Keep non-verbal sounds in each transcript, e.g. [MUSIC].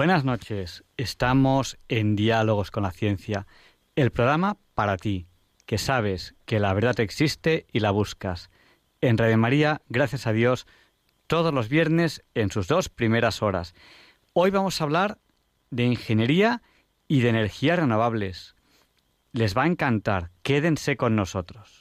Buenas noches. Estamos en Diálogos con la Ciencia, el programa para ti, que sabes que la verdad existe y la buscas. En Radio María, gracias a Dios, todos los viernes en sus dos primeras horas. Hoy vamos a hablar de ingeniería y de energías renovables. Les va a encantar. Quédense con nosotros.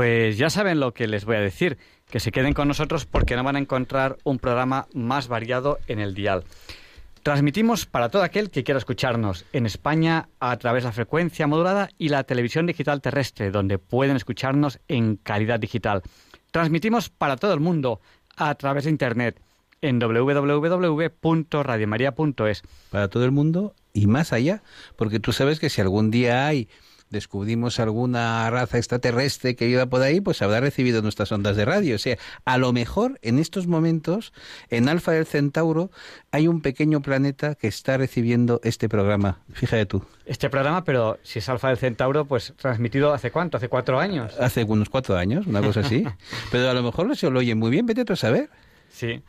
Pues ya saben lo que les voy a decir, que se queden con nosotros porque no van a encontrar un programa más variado en el dial. Transmitimos para todo aquel que quiera escucharnos en España a través de la frecuencia modulada y la televisión digital terrestre, donde pueden escucharnos en calidad digital. Transmitimos para todo el mundo a través de Internet en www.radiomaria.es. Para todo el mundo y más allá, porque tú sabes que si algún día hay descubrimos alguna raza extraterrestre que iba por ahí, pues habrá recibido nuestras ondas de radio. O sea, a lo mejor en estos momentos, en Alfa del Centauro, hay un pequeño planeta que está recibiendo este programa. Fíjate tú. Este programa, pero si es Alfa del Centauro, pues transmitido hace cuánto, hace cuatro años. Hace unos cuatro años, una cosa así. [LAUGHS] pero a lo mejor se lo oyen muy bien, vete tú a saber. Sí.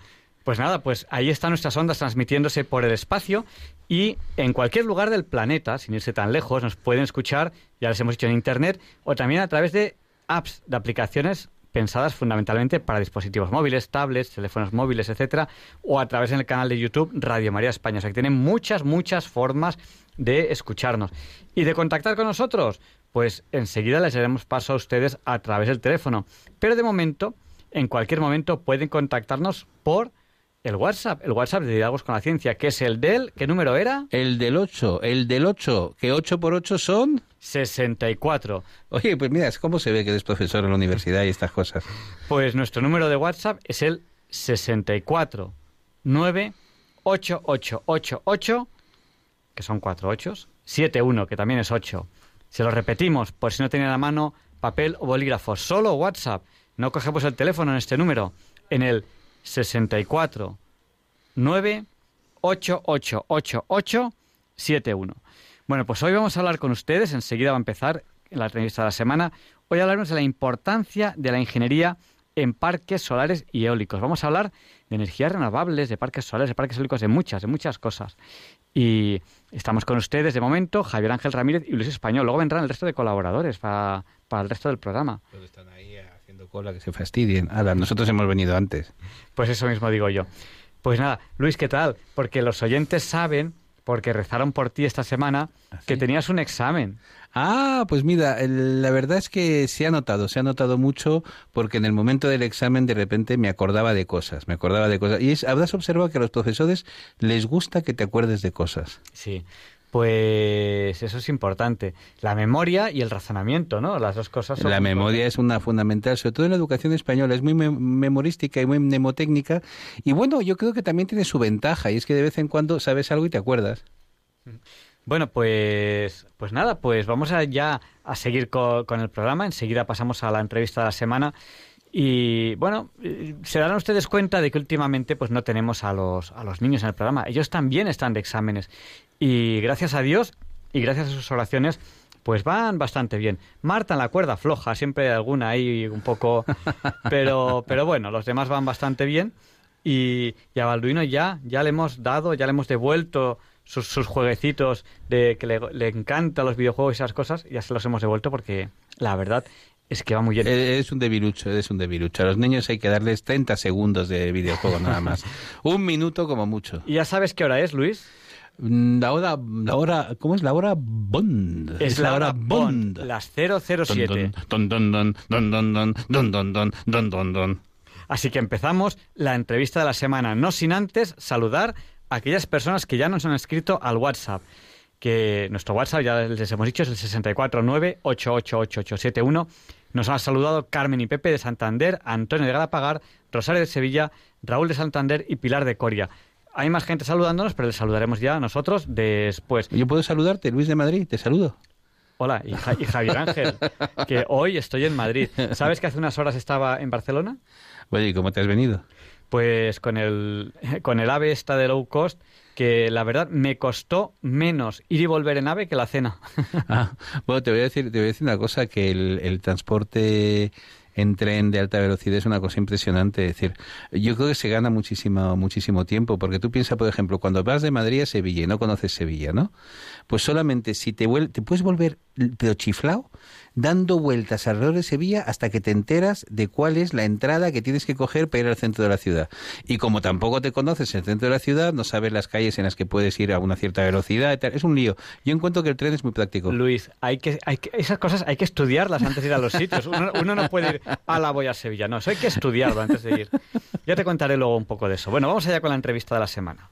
Pues nada, pues ahí están nuestras ondas transmitiéndose por el espacio y en cualquier lugar del planeta, sin irse tan lejos, nos pueden escuchar, ya les hemos dicho en Internet, o también a través de apps, de aplicaciones pensadas fundamentalmente para dispositivos móviles, tablets, teléfonos móviles, etcétera, o a través del canal de YouTube Radio María España. O sea que tienen muchas, muchas formas de escucharnos. Y de contactar con nosotros, pues enseguida les daremos paso a ustedes a través del teléfono. Pero de momento, en cualquier momento, pueden contactarnos por el WhatsApp, el WhatsApp de Diálogos con la Ciencia, que es el del, ¿qué número era? El del 8, el del 8, que 8 por 8 son... 64. Oye, pues mira, ¿cómo se ve que eres profesor en la universidad y estas cosas? Pues nuestro número de WhatsApp es el 64 9 8888, que son cuatro ochos, 71, que también es 8. Se lo repetimos, por si no tienen a la mano papel o bolígrafo, solo WhatsApp. No cogemos el teléfono en este número, en el 64 9 71. Bueno, pues hoy vamos a hablar con ustedes, enseguida va a empezar la entrevista de la semana, hoy hablaremos de la importancia de la ingeniería en parques solares y eólicos. Vamos a hablar de energías renovables, de parques solares, de parques eólicos, de muchas, de muchas cosas. Y estamos con ustedes de momento, Javier Ángel Ramírez y Luis Español. Luego vendrán el resto de colaboradores para, para el resto del programa. Están ahí que se fastidien. Ahora, nosotros hemos venido antes. Pues eso mismo digo yo. Pues nada, Luis, ¿qué tal? Porque los oyentes saben, porque rezaron por ti esta semana, ¿Ah, que tenías un examen. Ah, pues mira, la verdad es que se ha notado, se ha notado mucho porque en el momento del examen de repente me acordaba de cosas, me acordaba de cosas. Y es, habrás observado que a los profesores les gusta que te acuerdes de cosas. Sí. Pues eso es importante. La memoria y el razonamiento, ¿no? Las dos cosas son La memoria es una fundamental, sobre todo en la educación española, es muy mem- memorística y muy mnemotécnica. Y bueno, yo creo que también tiene su ventaja, y es que de vez en cuando sabes algo y te acuerdas. Bueno, pues, pues nada, pues vamos a ya a seguir co- con el programa. Enseguida pasamos a la entrevista de la semana. Y bueno, eh, se darán ustedes cuenta de que últimamente pues no tenemos a los, a los niños en el programa. Ellos también están de exámenes. Y gracias a Dios y gracias a sus oraciones, pues van bastante bien. Marta en la cuerda floja, siempre hay alguna ahí un poco... [LAUGHS] Pero, pero bueno, los demás van bastante bien. Y, y a Balduino ya, ya le hemos dado, ya le hemos devuelto sus, sus jueguecitos de que le, le encantan los videojuegos y esas cosas, ya se los hemos devuelto porque la verdad es que va muy bien. Eh, Es un debilucho, es un debilucho. A los niños hay que darles 30 segundos de videojuego nada más. un minuto como mucho. ¿Y ya sabes qué hora es, Luis? Mm, La hora, la hora, ¿cómo es la hora Bond? Es la hora Bond, las 007. Don, don, don, don, don, don, don, don, don, don, don, don. Así que empezamos la entrevista de la semana, no sin antes saludar a aquellas personas que ya nos han escrito al WhatsApp. Que nuestro WhatsApp, ya les hemos dicho, es el 649-888871. Nos han saludado Carmen y Pepe de Santander, Antonio de Galapagar, Rosario de Sevilla, Raúl de Santander y Pilar de Coria. Hay más gente saludándonos, pero les saludaremos ya nosotros después. Yo puedo saludarte, Luis de Madrid, te saludo. Hola, y, Ja- y Javier Ángel, que hoy estoy en Madrid. ¿Sabes que hace unas horas estaba en Barcelona? Oye, ¿y cómo te has venido? Pues con el, con el AVE esta de low cost, que la verdad me costó menos ir y volver en AVE que la cena. [LAUGHS] Ah, bueno, te voy a decir, te voy a decir una cosa, que el, transporte en tren de alta velocidad es una cosa impresionante. Es decir, yo creo que se gana muchísimo, muchísimo tiempo, porque tú piensas, por ejemplo, cuando vas de Madrid a Sevilla y no conoces Sevilla, ¿no? Pues solamente si te, te puedes volver pero chiflao dando vueltas alrededor de Sevilla hasta que te enteras de cuál es la entrada que tienes que coger para ir al centro de la ciudad. Y como tampoco te conoces el centro de la ciudad, no sabes las calles en las que puedes ir a una cierta velocidad. Es un lío. Yo encuentro que el tren es muy práctico. Luis, hay que, hay que- esas cosas hay que estudiarlas antes de ir a los sitios. Uno, uno no puede ir a la voy a Sevilla, no, eso hay que estudiarlo antes de ir. Ya te contaré luego un poco de eso. Bueno, vamos allá con la entrevista de la semana.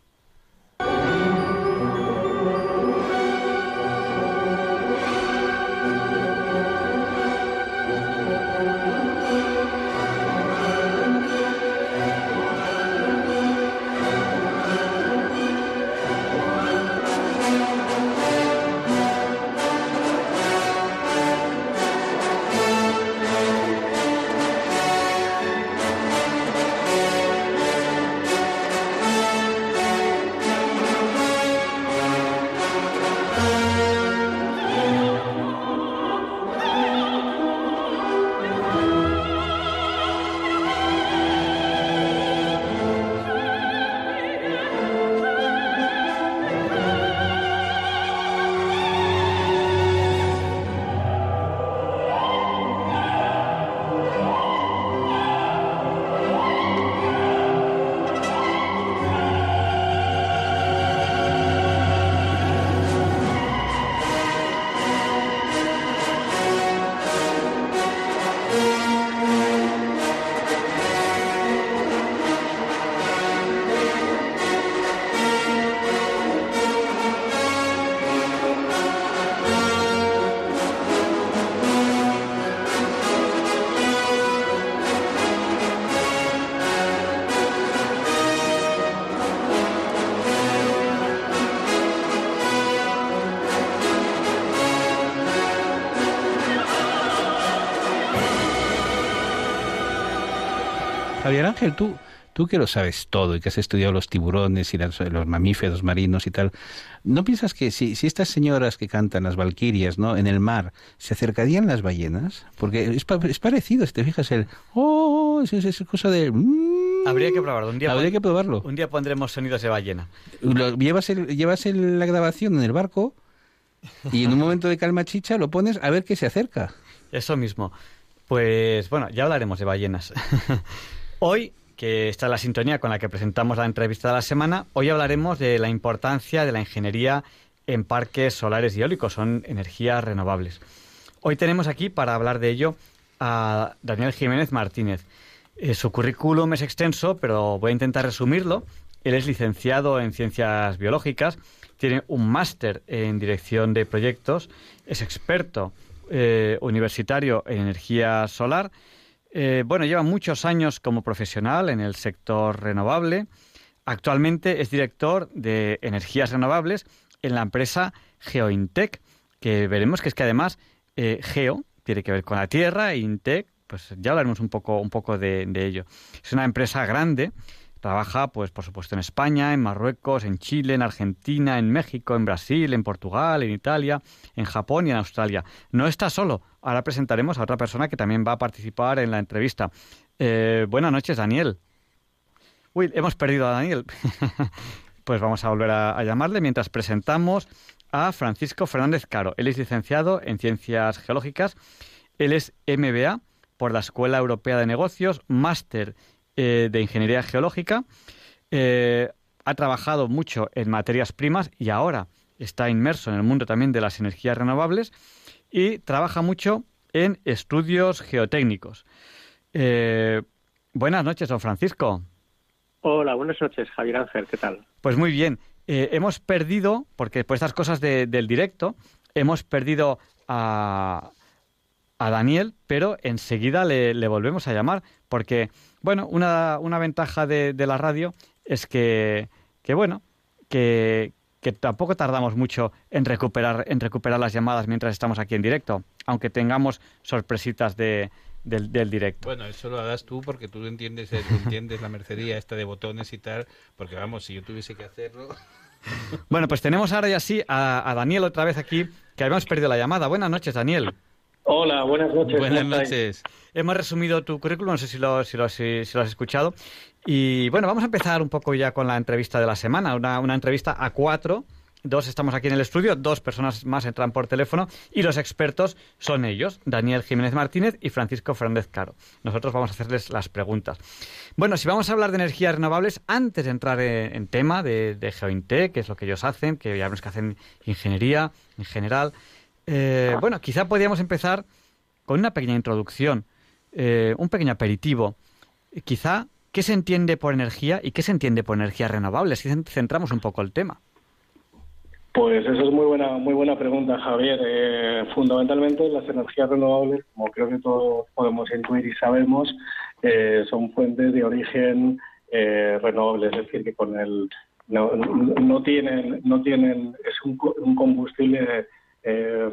Ángel, tú, tú que lo sabes todo y que has estudiado los tiburones y los, mamíferos marinos y tal, ¿no piensas que si, si estas señoras que cantan las valquirias ¿no? en el mar se acercarían las ballenas? Porque es, es parecido, si te fijas, el... ¡Oh! Es, es, cosa de... Mm, Habría que probarlo. Un día Habría que probarlo. Un día pondremos sonidos de ballena. llevas el, llevas la grabación en el barco y en un momento de calma chicha lo pones a ver qué se acerca. Eso mismo. Pues bueno, ya hablaremos de ballenas. [LAUGHS] hoy, que está la sintonía con la que presentamos la entrevista de la semana, hoy hablaremos de la importancia de la ingeniería en parques solares y eólicos, son energías renovables. Hoy tenemos aquí para hablar de ello a Daniel Jiménez Martínez. Eh, su currículum es extenso, pero voy a intentar resumirlo. Él es licenciado en Ciencias Biológicas, tiene un máster en Dirección de Proyectos, es experto eh, universitario en energía solar. Eh, bueno, lleva muchos años como profesional en el sector renovable. Actualmente es director de energías renovables en la empresa GeoIntec, que veremos que es que además Geo tiene que ver con la tierra e Intec pues ya hablaremos un poco, un poco de, ello. Es una empresa grande, trabaja, pues, por supuesto, en España, en Marruecos, en Chile, en Argentina, en México, en Brasil, en Portugal, en Italia, en Japón y en Australia. No está solo. Ahora presentaremos a otra persona que también va a participar en la entrevista. Eh, buenas noches, Daniel. Uy, hemos perdido a Daniel. [LAUGHS] pues vamos a volver a, llamarle mientras presentamos a Francisco Fernández Caro. Él es licenciado en Ciencias Geológicas. Él es MBA por la Escuela Europea de Negocios, máster eh, de Ingeniería Geológica. Eh, ha trabajado mucho en materias primas y ahora está inmerso en el mundo también de las energías renovables y trabaja mucho en estudios geotécnicos. Eh, buenas noches, don Francisco. Hola, buenas noches, Javier Ángel, ¿qué tal? Pues muy bien. hemos perdido, porque por estas cosas del directo, hemos perdido a, a Daniel, pero enseguida le, volvemos a llamar, porque, bueno, una, una ventaja de, la radio es que, que bueno, que, que, tampoco tardamos mucho en recuperar, en recuperar las llamadas mientras estamos aquí en directo, aunque tengamos sorpresitas de, del, del, directo. Bueno, eso lo hagas tú porque tú entiendes, entiendes la mercería esta de botones y tal, porque vamos, si yo tuviese que hacerlo... Bueno, pues tenemos ahora ya sí a, a Daniel otra vez aquí, que habíamos perdido la llamada. Buenas noches, Daniel. Hola, buenas noches. Buenas noches. Hemos resumido tu currículum, no sé si lo, si, lo, si, lo, has escuchado. Y bueno, vamos a empezar un poco ya con la entrevista de la semana, una, una entrevista a cuatro. Dos estamos aquí en el estudio, dos personas más entran por teléfono y los expertos son ellos, Daniel Jiménez Martínez y Francisco Fernández Caro. Nosotros vamos a hacerles las preguntas. Bueno, si vamos a hablar de energías renovables, antes de entrar en, tema de, de GeoIntec, que es lo que ellos hacen, que ya vemos que hacen ingeniería en general, eh, bueno, quizá podríamos empezar con una pequeña introducción, eh, un pequeño aperitivo. Quizá, ¿qué se entiende por energía y qué se entiende por energías renovables? Si centramos un poco el tema. Pues esa es muy buena, muy buena pregunta, Javier. Eh, fundamentalmente, las energías renovables, como creo que todos podemos intuir y sabemos, son fuentes de origen renovable, es decir, que con el no, no tienen, no tienen, es un, un combustible eh,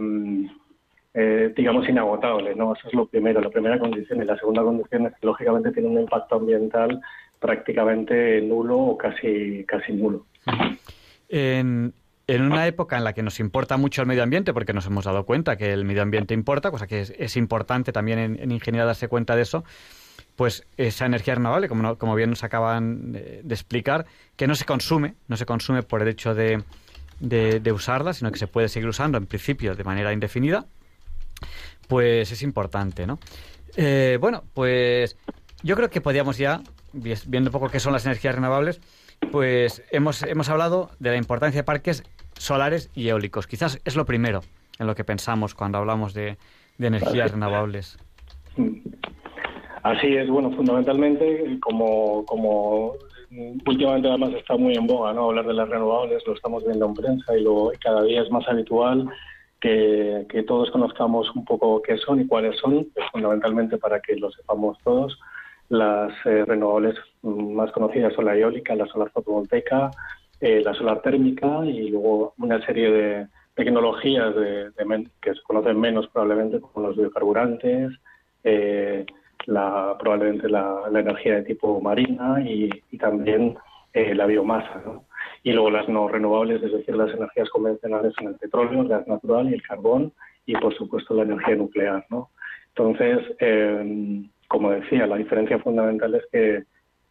eh, digamos, inagotable. ¿no? Eso es lo primero, la primera condición. Y la segunda condición es que, lógicamente, tiene un impacto ambiental prácticamente nulo o casi, casi nulo. En, en una época en la que nos importa mucho el medio ambiente, porque nos hemos dado cuenta que el medio ambiente importa, cosa que es, importante también en, ingeniería darse cuenta de eso, pues esa energía renovable, como, como bien nos acaban de, explicar, que no se consume, no se consume por el hecho de, de, usarla, sino que se puede seguir usando en principio de manera indefinida, pues es importante, ¿no? Eh, bueno, pues yo creo que podríamos ya, viendo un poco qué son las energías renovables, pues hemos, hemos hablado de la importancia de parques solares y eólicos. Quizás es lo primero en lo que pensamos cuando hablamos de, de energías renovables. Así es, bueno, fundamentalmente, como, como últimamente además está muy en boga ¿no? hablar de las renovables, lo estamos viendo en prensa y, lo, cada día es más habitual que, todos conozcamos un poco qué son y cuáles son, fundamentalmente para que lo sepamos todos. Las eh, renovables más conocidas son la eólica, la solar fotovoltaica, eh, la solar térmica y luego una serie de tecnologías de, que se conocen menos probablemente como los biocarburantes, eh, la, probablemente la, energía de tipo marina y, también eh, la biomasa. Y luego las no renovables, es decir, las energías convencionales son el petróleo, el gas natural y el carbón y, por supuesto, la energía nuclear. ¿no? Entonces, em, como decía, la diferencia fundamental es que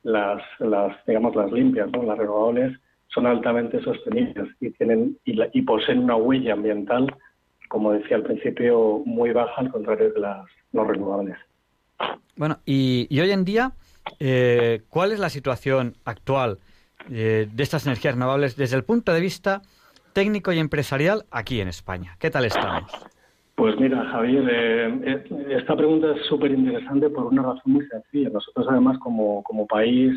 las, las digamos, las limpias, ¿no? las renovables, son altamente sostenibles y, tienen, y, y poseen una huella ambiental, como decía al principio, muy baja al contrario de las no renovables. Bueno, y, hoy en día, eh, ¿cuál es la situación actual eh, de estas energías renovables desde el punto de vista técnico y empresarial aquí en España? ¿Qué tal estamos? Pues mira, Javier, eh, esta pregunta es súper interesante por una razón muy sencilla. Nosotros, además, como, país,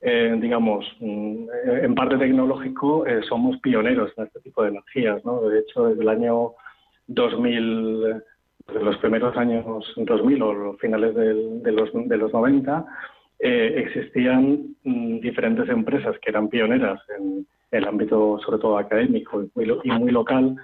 digamos, mm, en parte tecnológico, somos pioneros en este tipo de energías. ¿no? De hecho, desde el año 2000 en los primeros años 2000 o finales de, los, de los 90, eh, existían mm, diferentes empresas que eran pioneras en, el ámbito, sobre todo académico y muy, y muy, local,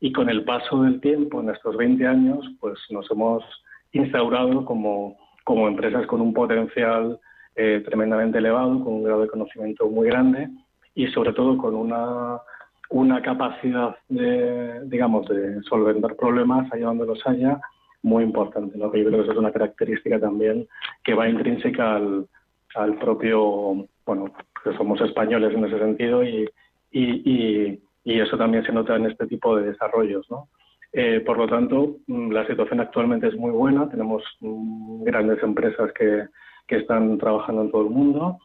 y con el paso del tiempo, en estos 20 años, pues nos hemos instaurado como, como empresas con un potencial eh, tremendamente elevado, con un grado de conocimiento muy grande y sobre todo con una una capacidad de, digamos, de solventar problemas allá donde los haya muy importante. ¿no? Yo creo que eso es una característica también que va intrínseca al, al propio, bueno, que somos españoles en ese sentido y, y, y, eso también se nota en este tipo de desarrollos, ¿no? Eh, por lo tanto, mm, la situación actualmente es muy buena. Tenemos mm, grandes empresas que, que están trabajando en todo el mundo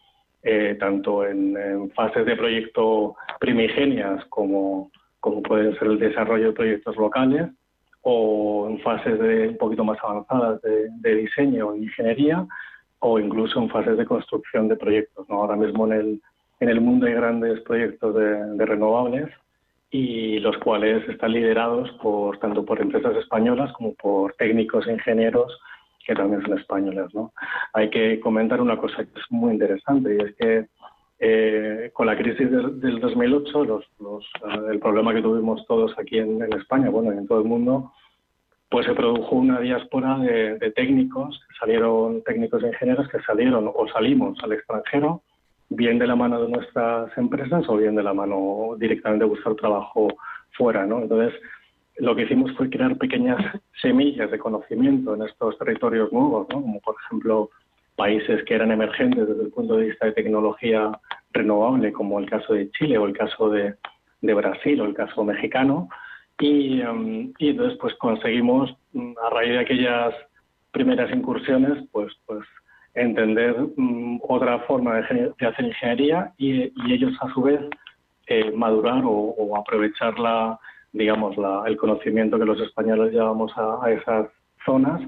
eh, tanto en, fases de proyecto primigenias como, como pueden ser el desarrollo de proyectos locales o en fases de, un poquito más avanzadas de, diseño e ingeniería o incluso en fases de construcción de proyectos. ¿no? Ahora mismo en el, en el mundo hay grandes proyectos de, renovables y los cuales están liderados por tanto por empresas españolas como por técnicos e ingenieros que también son españoles. ¿no? Hay que comentar una cosa que es muy interesante y es que eh, con la crisis del, 2008, los, eh, el problema que tuvimos todos aquí en, España, bueno, y en todo el mundo, pues se produjo una diáspora de, técnicos, que salieron técnicos e ingenieros que salieron o salimos al extranjero, bien de la mano de nuestras empresas o bien de la mano directamente de buscar trabajo fuera, ¿no? Entonces, lo que hicimos fue crear pequeñas semillas de conocimiento en estos territorios nuevos, como por ejemplo países que eran emergentes desde el punto de vista de tecnología renovable, como el caso de Chile o el caso de, Brasil o el caso mexicano. Um, y, entonces pues conseguimos, mm, a raíz de aquellas primeras incursiones, pues, pues entender mm, otra forma de, hacer ingeniería y, ellos a su vez eh, madurar o, o aprovechar la, digamos, el conocimiento que los españoles llevamos a, esas zonas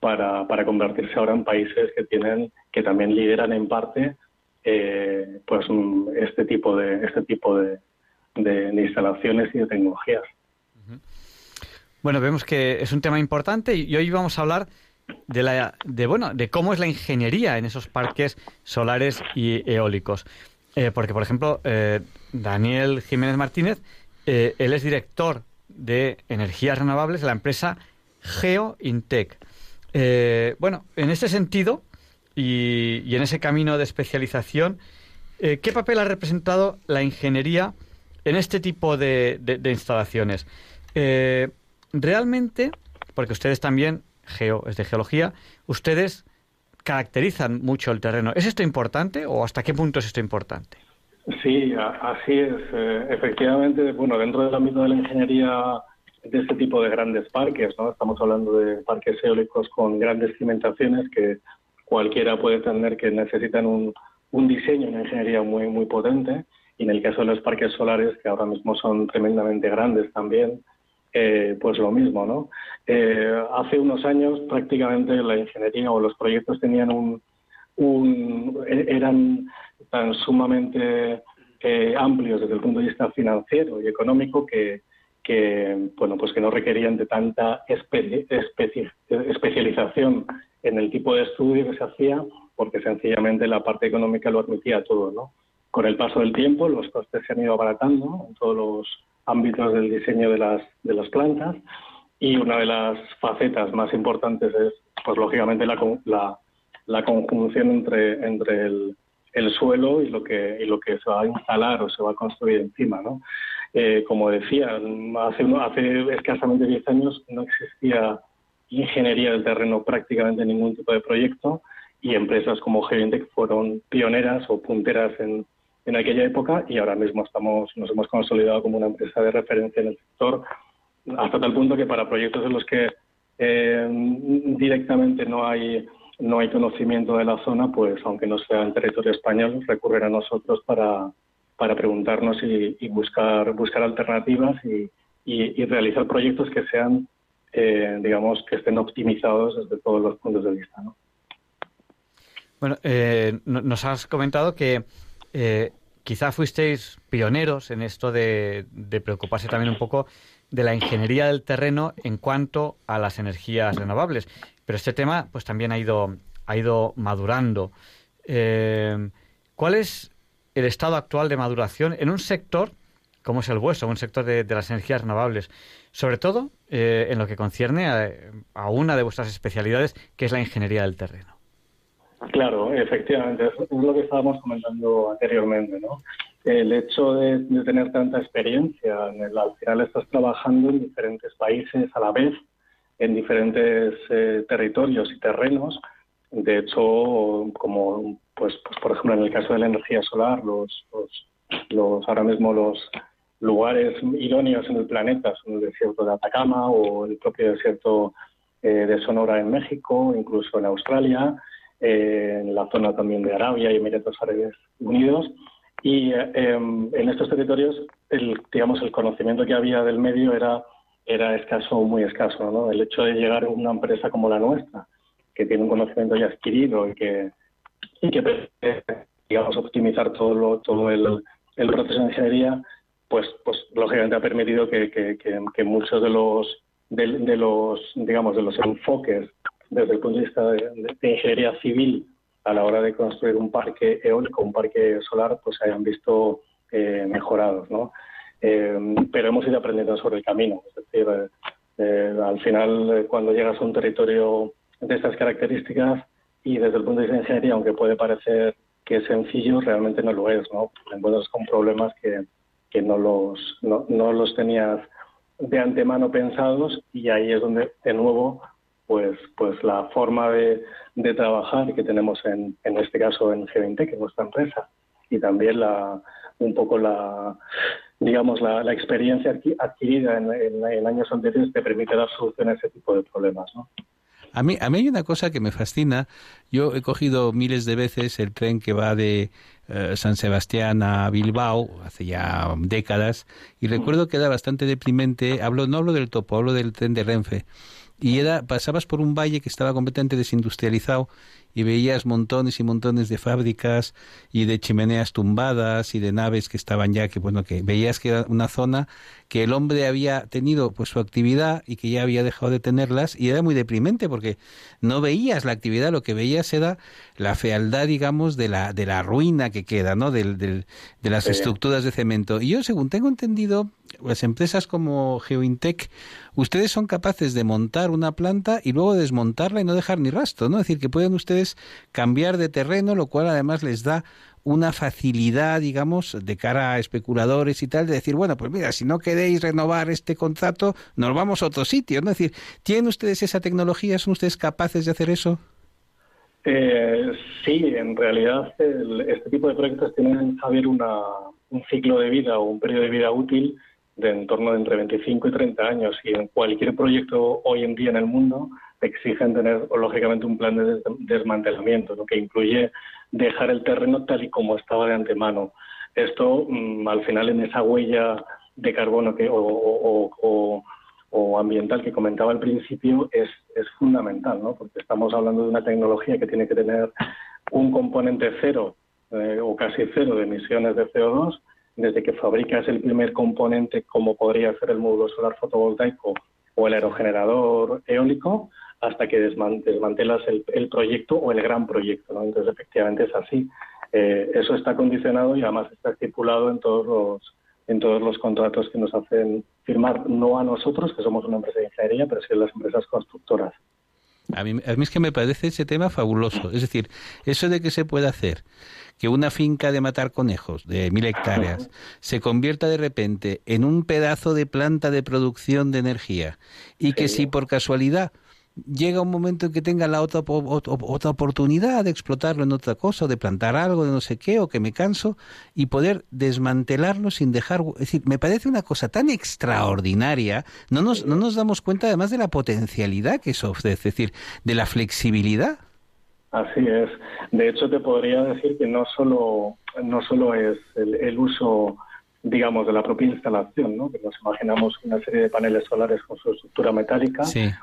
para, para, convertirse ahora en países que tienen, que también lideran en parte, eh, pues este tipo de este tipo de, instalaciones y de tecnologías. Bueno, vemos que es un tema importante y hoy vamos a hablar de la de bueno de cómo es la ingeniería en esos parques solares y eólicos. Eh, porque, por ejemplo, eh, Daniel Jiménez Martínez eh, él es director de energías renovables de la empresa GeoIntec. Eh, bueno, en este sentido y, en ese camino de especialización, eh, ¿qué papel ha representado la ingeniería en este tipo de, instalaciones? realmente, porque ustedes también, geo, es de geología, ustedes caracterizan mucho el terreno. ¿Es esto importante o hasta qué punto es esto importante? Sí, así es. Eh, efectivamente, bueno, dentro del ámbito de la ingeniería de este tipo de grandes parques, ¿no? Estamos hablando de parques eólicos con grandes cimentaciones que cualquiera puede entender que necesitan un, un diseño, una ingeniería muy, muy potente. Y en el caso de los parques solares, que ahora mismo son tremendamente grandes también, eh, pues lo mismo, ¿no? Eh, hace unos años prácticamente la ingeniería o los proyectos tenían un, un eran tan sumamente eh, amplios desde el punto de vista financiero y económico que, bueno pues que no requerían de tanta especialización en el tipo de estudio que se hacía porque sencillamente la parte económica lo admitía todo no con el paso del tiempo los costes se han ido abaratando en todos los ámbitos del diseño de las de las plantas y una de las facetas más importantes es pues lógicamente la, la, la conjunción entre, entre el, el, suelo y lo, que, y lo que se va a instalar o se va a construir encima, ¿no? Eh, como decía, hace, hace escasamente 10 años no existía ingeniería del terreno prácticamente en ningún tipo de proyecto y empresas como Gevintec fueron pioneras o punteras en, en aquella época y ahora mismo estamos nos hemos consolidado como una empresa de referencia en el sector hasta tal punto que para proyectos en los que eh, directamente no hay no hay conocimiento de la zona, pues aunque no sea en territorio español, recurren a nosotros para, para preguntarnos y, buscar buscar alternativas y, y, realizar proyectos que sean, eh, digamos, que estén optimizados desde todos los puntos de vista. ¿no? Bueno, eh, nos has comentado que eh, quizá fuisteis pioneros en esto de, preocuparse también un poco de la ingeniería del terreno en cuanto a las energías renovables. Pero este tema pues también ha ido, ha ido madurando. Eh, ¿Cuál es el estado actual de maduración en un sector como es el vuestro, un sector de, las energías renovables? Sobre todo eh, en lo que concierne a una de vuestras especialidades, que es la ingeniería del terreno. Claro, efectivamente, es lo que estábamos comentando anteriormente, ¿no? El hecho de, tener tanta experiencia, en el, al final estás trabajando en diferentes países a la vez, en diferentes eh, territorios y terrenos. De hecho, como pues, pues por ejemplo en el caso de la energía solar, los, los, ahora mismo los lugares idóneos en el planeta son el desierto de Atacama o el propio desierto eh, de Sonora en México, incluso en Australia en la zona también de Arabia y Emiratos Árabes Unidos. Y em, en estos territorios, el, digamos, el conocimiento que había del medio era, era escaso, muy escaso. ¿no? El hecho de llegar a una empresa como la nuestra, que tiene un conocimiento ya adquirido y que, y que digamos, optimizar todo, lo, todo el, el proceso de ingeniería, pues, pues lógicamente ha permitido que, muchos de los, de, de, los, digamos, de los enfoques desde el punto de vista de, ingeniería civil a la hora de construir un parque eólico, un parque solar, pues se hayan visto eh, mejorados, ¿no? Eh, pero hemos ido aprendiendo sobre el camino. Es decir, eh, al final, cuando llegas a un territorio de estas características y desde el punto de vista de ingeniería, aunque puede parecer que es sencillo, realmente no lo es, ¿no? Te encuentras con problemas que, que no, los, no, no los tenías de antemano pensados y ahí es donde, de nuevo, pues, pues la forma de, de trabajar que tenemos en, en este caso en G20, que es nuestra empresa, y también la, un poco la, digamos, la, la experiencia adquirida en, en, años anteriores te permite dar solución a ese tipo de problemas, ¿no? A mí, a mí hay una cosa que me fascina. Yo he cogido miles de veces el tren que va de eh, San Sebastián a Bilbao hace ya décadas y recuerdo que era bastante deprimente. Hablo, no hablo del topo, hablo del tren de Renfe y era, pasabas por un valle que estaba completamente desindustrializado y veías montones y montones de fábricas y de chimeneas tumbadas y de naves que estaban ya que bueno que veías que era una zona que el hombre había tenido pues su actividad y que ya había dejado de tenerlas y era muy deprimente porque no veías la actividad lo que veías era la fealdad digamos de la de la ruina que queda no del, del de las estructuras de cemento. Y yo según tengo entendido las empresas como Geointech, ustedes son capaces de montar una planta y luego desmontarla y no dejar ni rastro, ¿no? Es decir, que pueden ustedes cambiar de terreno, lo cual además les da una facilidad, digamos, de cara a especuladores y tal, de decir, bueno, pues mira, si no queréis renovar este contrato, nos vamos a otro sitio, ¿no? Es decir, ¿tienen ustedes esa tecnología? ¿Son ustedes capaces de hacer eso? Eh, sí, en realidad este tipo de proyectos tienen, saber una, un ciclo de vida o un periodo de vida útil de en torno de entre 25 y 30 años y en cualquier proyecto hoy en día en el mundo exigen tener lógicamente un plan de desmantelamiento, lo que incluye dejar el terreno tal y como estaba de antemano. Esto mm, al final en esa huella de carbono que, o, ambiental que comentaba al principio es, es fundamental, ¿no? porque estamos hablando de una tecnología que tiene que tener un componente cero eh, o casi cero de emisiones de CO2 desde que fabricas el primer componente, como podría ser el módulo solar fotovoltaico o el aerogenerador eólico, hasta que desmantelas el, proyecto o el gran proyecto. ¿no? Entonces, efectivamente es así. Eh, eso está condicionado y además está estipulado en todos los en todos los contratos que nos hacen firmar, no a nosotros, que somos una empresa de ingeniería, pero sí a las empresas constructoras. A mí, a mí es que me parece ese tema fabuloso. Es decir, eso de que se puede hacer que una finca de matar conejos de mil hectáreas [LAUGHS] se convierta de repente en un pedazo de planta de producción de energía y que si por casualidad llega un momento en que tenga la otra, otra oportunidad de explotarlo en otra cosa, o de plantar algo, de no sé qué, o que me canso, y poder desmantelarlo sin dejar... Es decir, me parece una cosa tan extraordinaria, no nos, no nos damos cuenta además de la potencialidad que eso ofrece, es decir, de la flexibilidad. Así es. De hecho, te podría decir que no solo, no solo es el uso digamos, de la propia instalación, ¿no? Que nos imaginamos una serie de paneles solares con su estructura metálica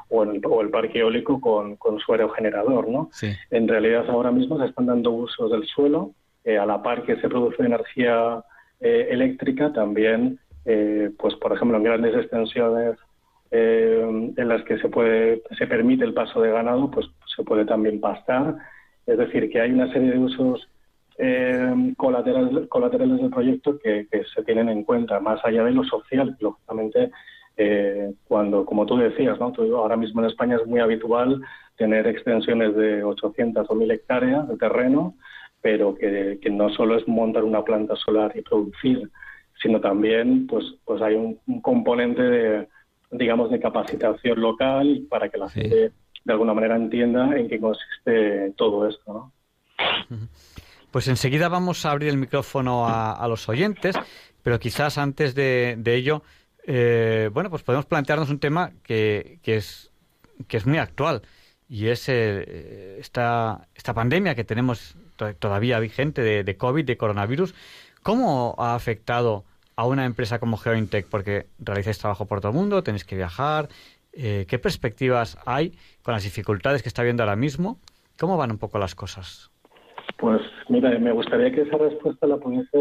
o, el, o, el, parque eólico con, con su aerogenerador, ¿no? En realidad ahora mismo se están dando usos del suelo, eh, a la par que se produce energía eh, eléctrica, también, eh, pues por ejemplo, en grandes extensiones en las que se puede se permite el paso de ganado, pues se puede también pastar. Es decir, que hay una serie de usos eh, colaterales, colaterales del proyecto que, se tienen en cuenta, más allá de lo social, lógicamente, eh, cuando, como tú decías, ¿no? ahora mismo en España es muy habitual tener extensiones de 800 o 1000 hectáreas de terreno, pero que, no solo es montar una planta solar y producir, sino también pues, pues hay un, componente de, digamos, de capacitación local para que la gente de alguna manera entienda en qué consiste todo esto. ¿no? Pues enseguida vamos a abrir el micrófono a, los oyentes, pero quizás antes de, ello, eh, bueno, pues podemos plantearnos un tema que, es, que es muy actual y es eh, esta, esta pandemia que tenemos todavía vigente de, COVID, de coronavirus. ¿Cómo ha afectado a una empresa como GeoIntech? Porque realizáis trabajo por todo el mundo, tenéis que viajar. Eh, ¿Qué perspectivas hay con las dificultades que está viendo ahora mismo? ¿Cómo van un poco las cosas? Pues mira, me gustaría que esa respuesta la pudiese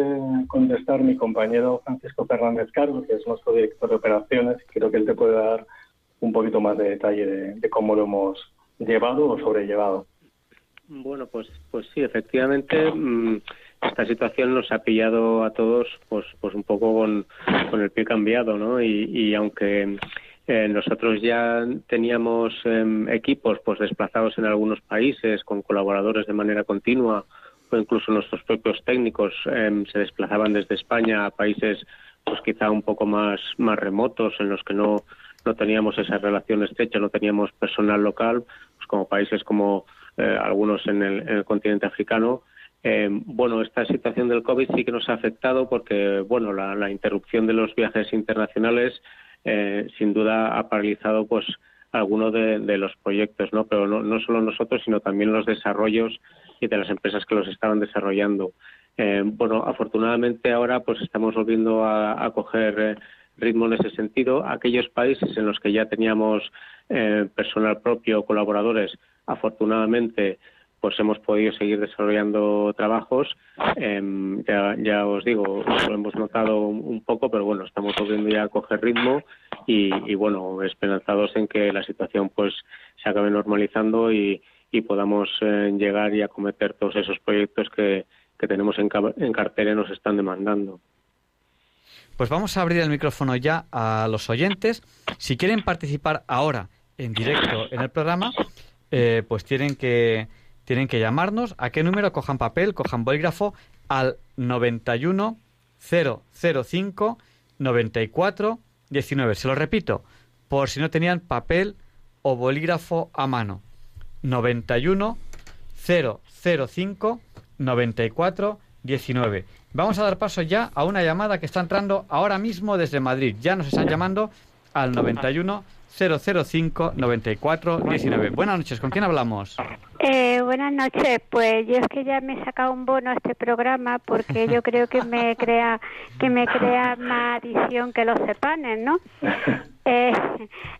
contestar mi compañero Francisco Fernández Carlos, que es nuestro director de operaciones, creo que él te puede dar un poquito más de detalle de, cómo lo hemos llevado o sobrellevado. Bueno, pues, pues sí, efectivamente, mm, esta situación nos ha pillado a todos, pues, pues un poco con, con el pie cambiado, ¿no? Y, y aunque eh, nosotros ya teníamos em, equipos pues desplazados en algunos países con colaboradores de manera continua o incluso nuestros propios técnicos em, se desplazaban desde España a países pues quizá un poco más más remotos en los que no no teníamos esa relación estrecha, no teníamos personal local, pues como países como eh, algunos en el, en el, continente africano. Em, bueno, esta situación del COVID sí que nos ha afectado porque, bueno, la, la interrupción de los viajes internacionales eh, sin duda ha paralizado pues algunos de, los proyectos, ¿no? Pero no, solo nosotros, sino también los desarrollos y de las empresas que los estaban desarrollando. Eh, bueno, afortunadamente ahora pues estamos volviendo a, coger eh, ritmo en ese sentido. Aquellos países en los que ya teníamos personal propio, colaboradores, afortunadamente pues hemos podido seguir desarrollando trabajos. Em, ya, os digo, lo hemos notado un poco, pero bueno, estamos volviendo ya a coger ritmo y, bueno, esperanzados en que la situación pues se acabe normalizando y, podamos eh, llegar y acometer todos esos proyectos que, tenemos en, en cartera y nos están demandando. Pues vamos a abrir el micrófono ya a los oyentes. Si quieren participar ahora en directo en el programa, eh, pues tienen que tienen que llamarnos. ¿A qué número? Cojan papel, cojan bolígrafo al 91 005 94 19. Se lo repito, por si no tenían papel o bolígrafo a mano. 91 005 94 19. Vamos a dar paso ya a una llamada que está entrando ahora mismo desde Madrid. Ya nos están llamando al 91 005 94 19. Buenas noches, ¿con quién hablamos? Eh, buenas noches, pues yo es que ya me he sacado un bono a este programa porque yo creo que me [LAUGHS] crea que me crea más adición que los cepanes, ¿no? [LAUGHS] Eh,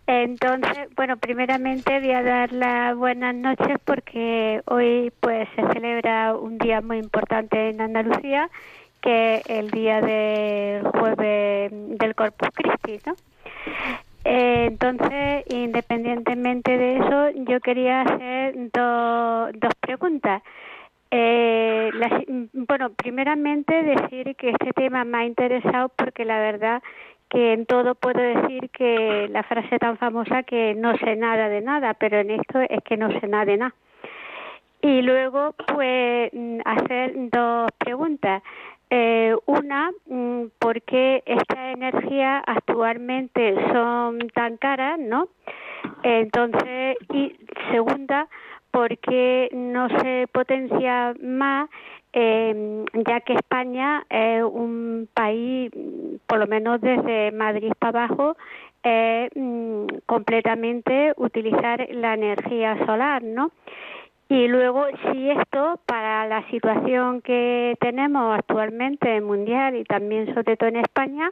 entonces, bueno, primeramente voy a dar las buenas noches porque hoy pues se celebra un día muy importante en Andalucía, que es el día del jueves del Corpus Christi, ¿no? Eh, entonces, independientemente de eso, yo quería hacer dos preguntas. Eh, bueno, primeramente decir que este tema me ha interesado porque la verdad que en todo puedo decir que la frase tan famosa que no sé nada de nada, pero en esto es que no sé nada de nada. Y luego, pues, mm, hacer dos preguntas. Eh, una, mm, ¿por qué estas energías actualmente son tan caras, no? Entonces, y segunda, ¿por qué no se potencia más eh, ya que España es un país, por lo menos desde Madrid para abajo, mm, completamente utilizar la energía solar, ¿no? Y luego, si esto, para la situación que tenemos actualmente mundial y también sobre todo en España,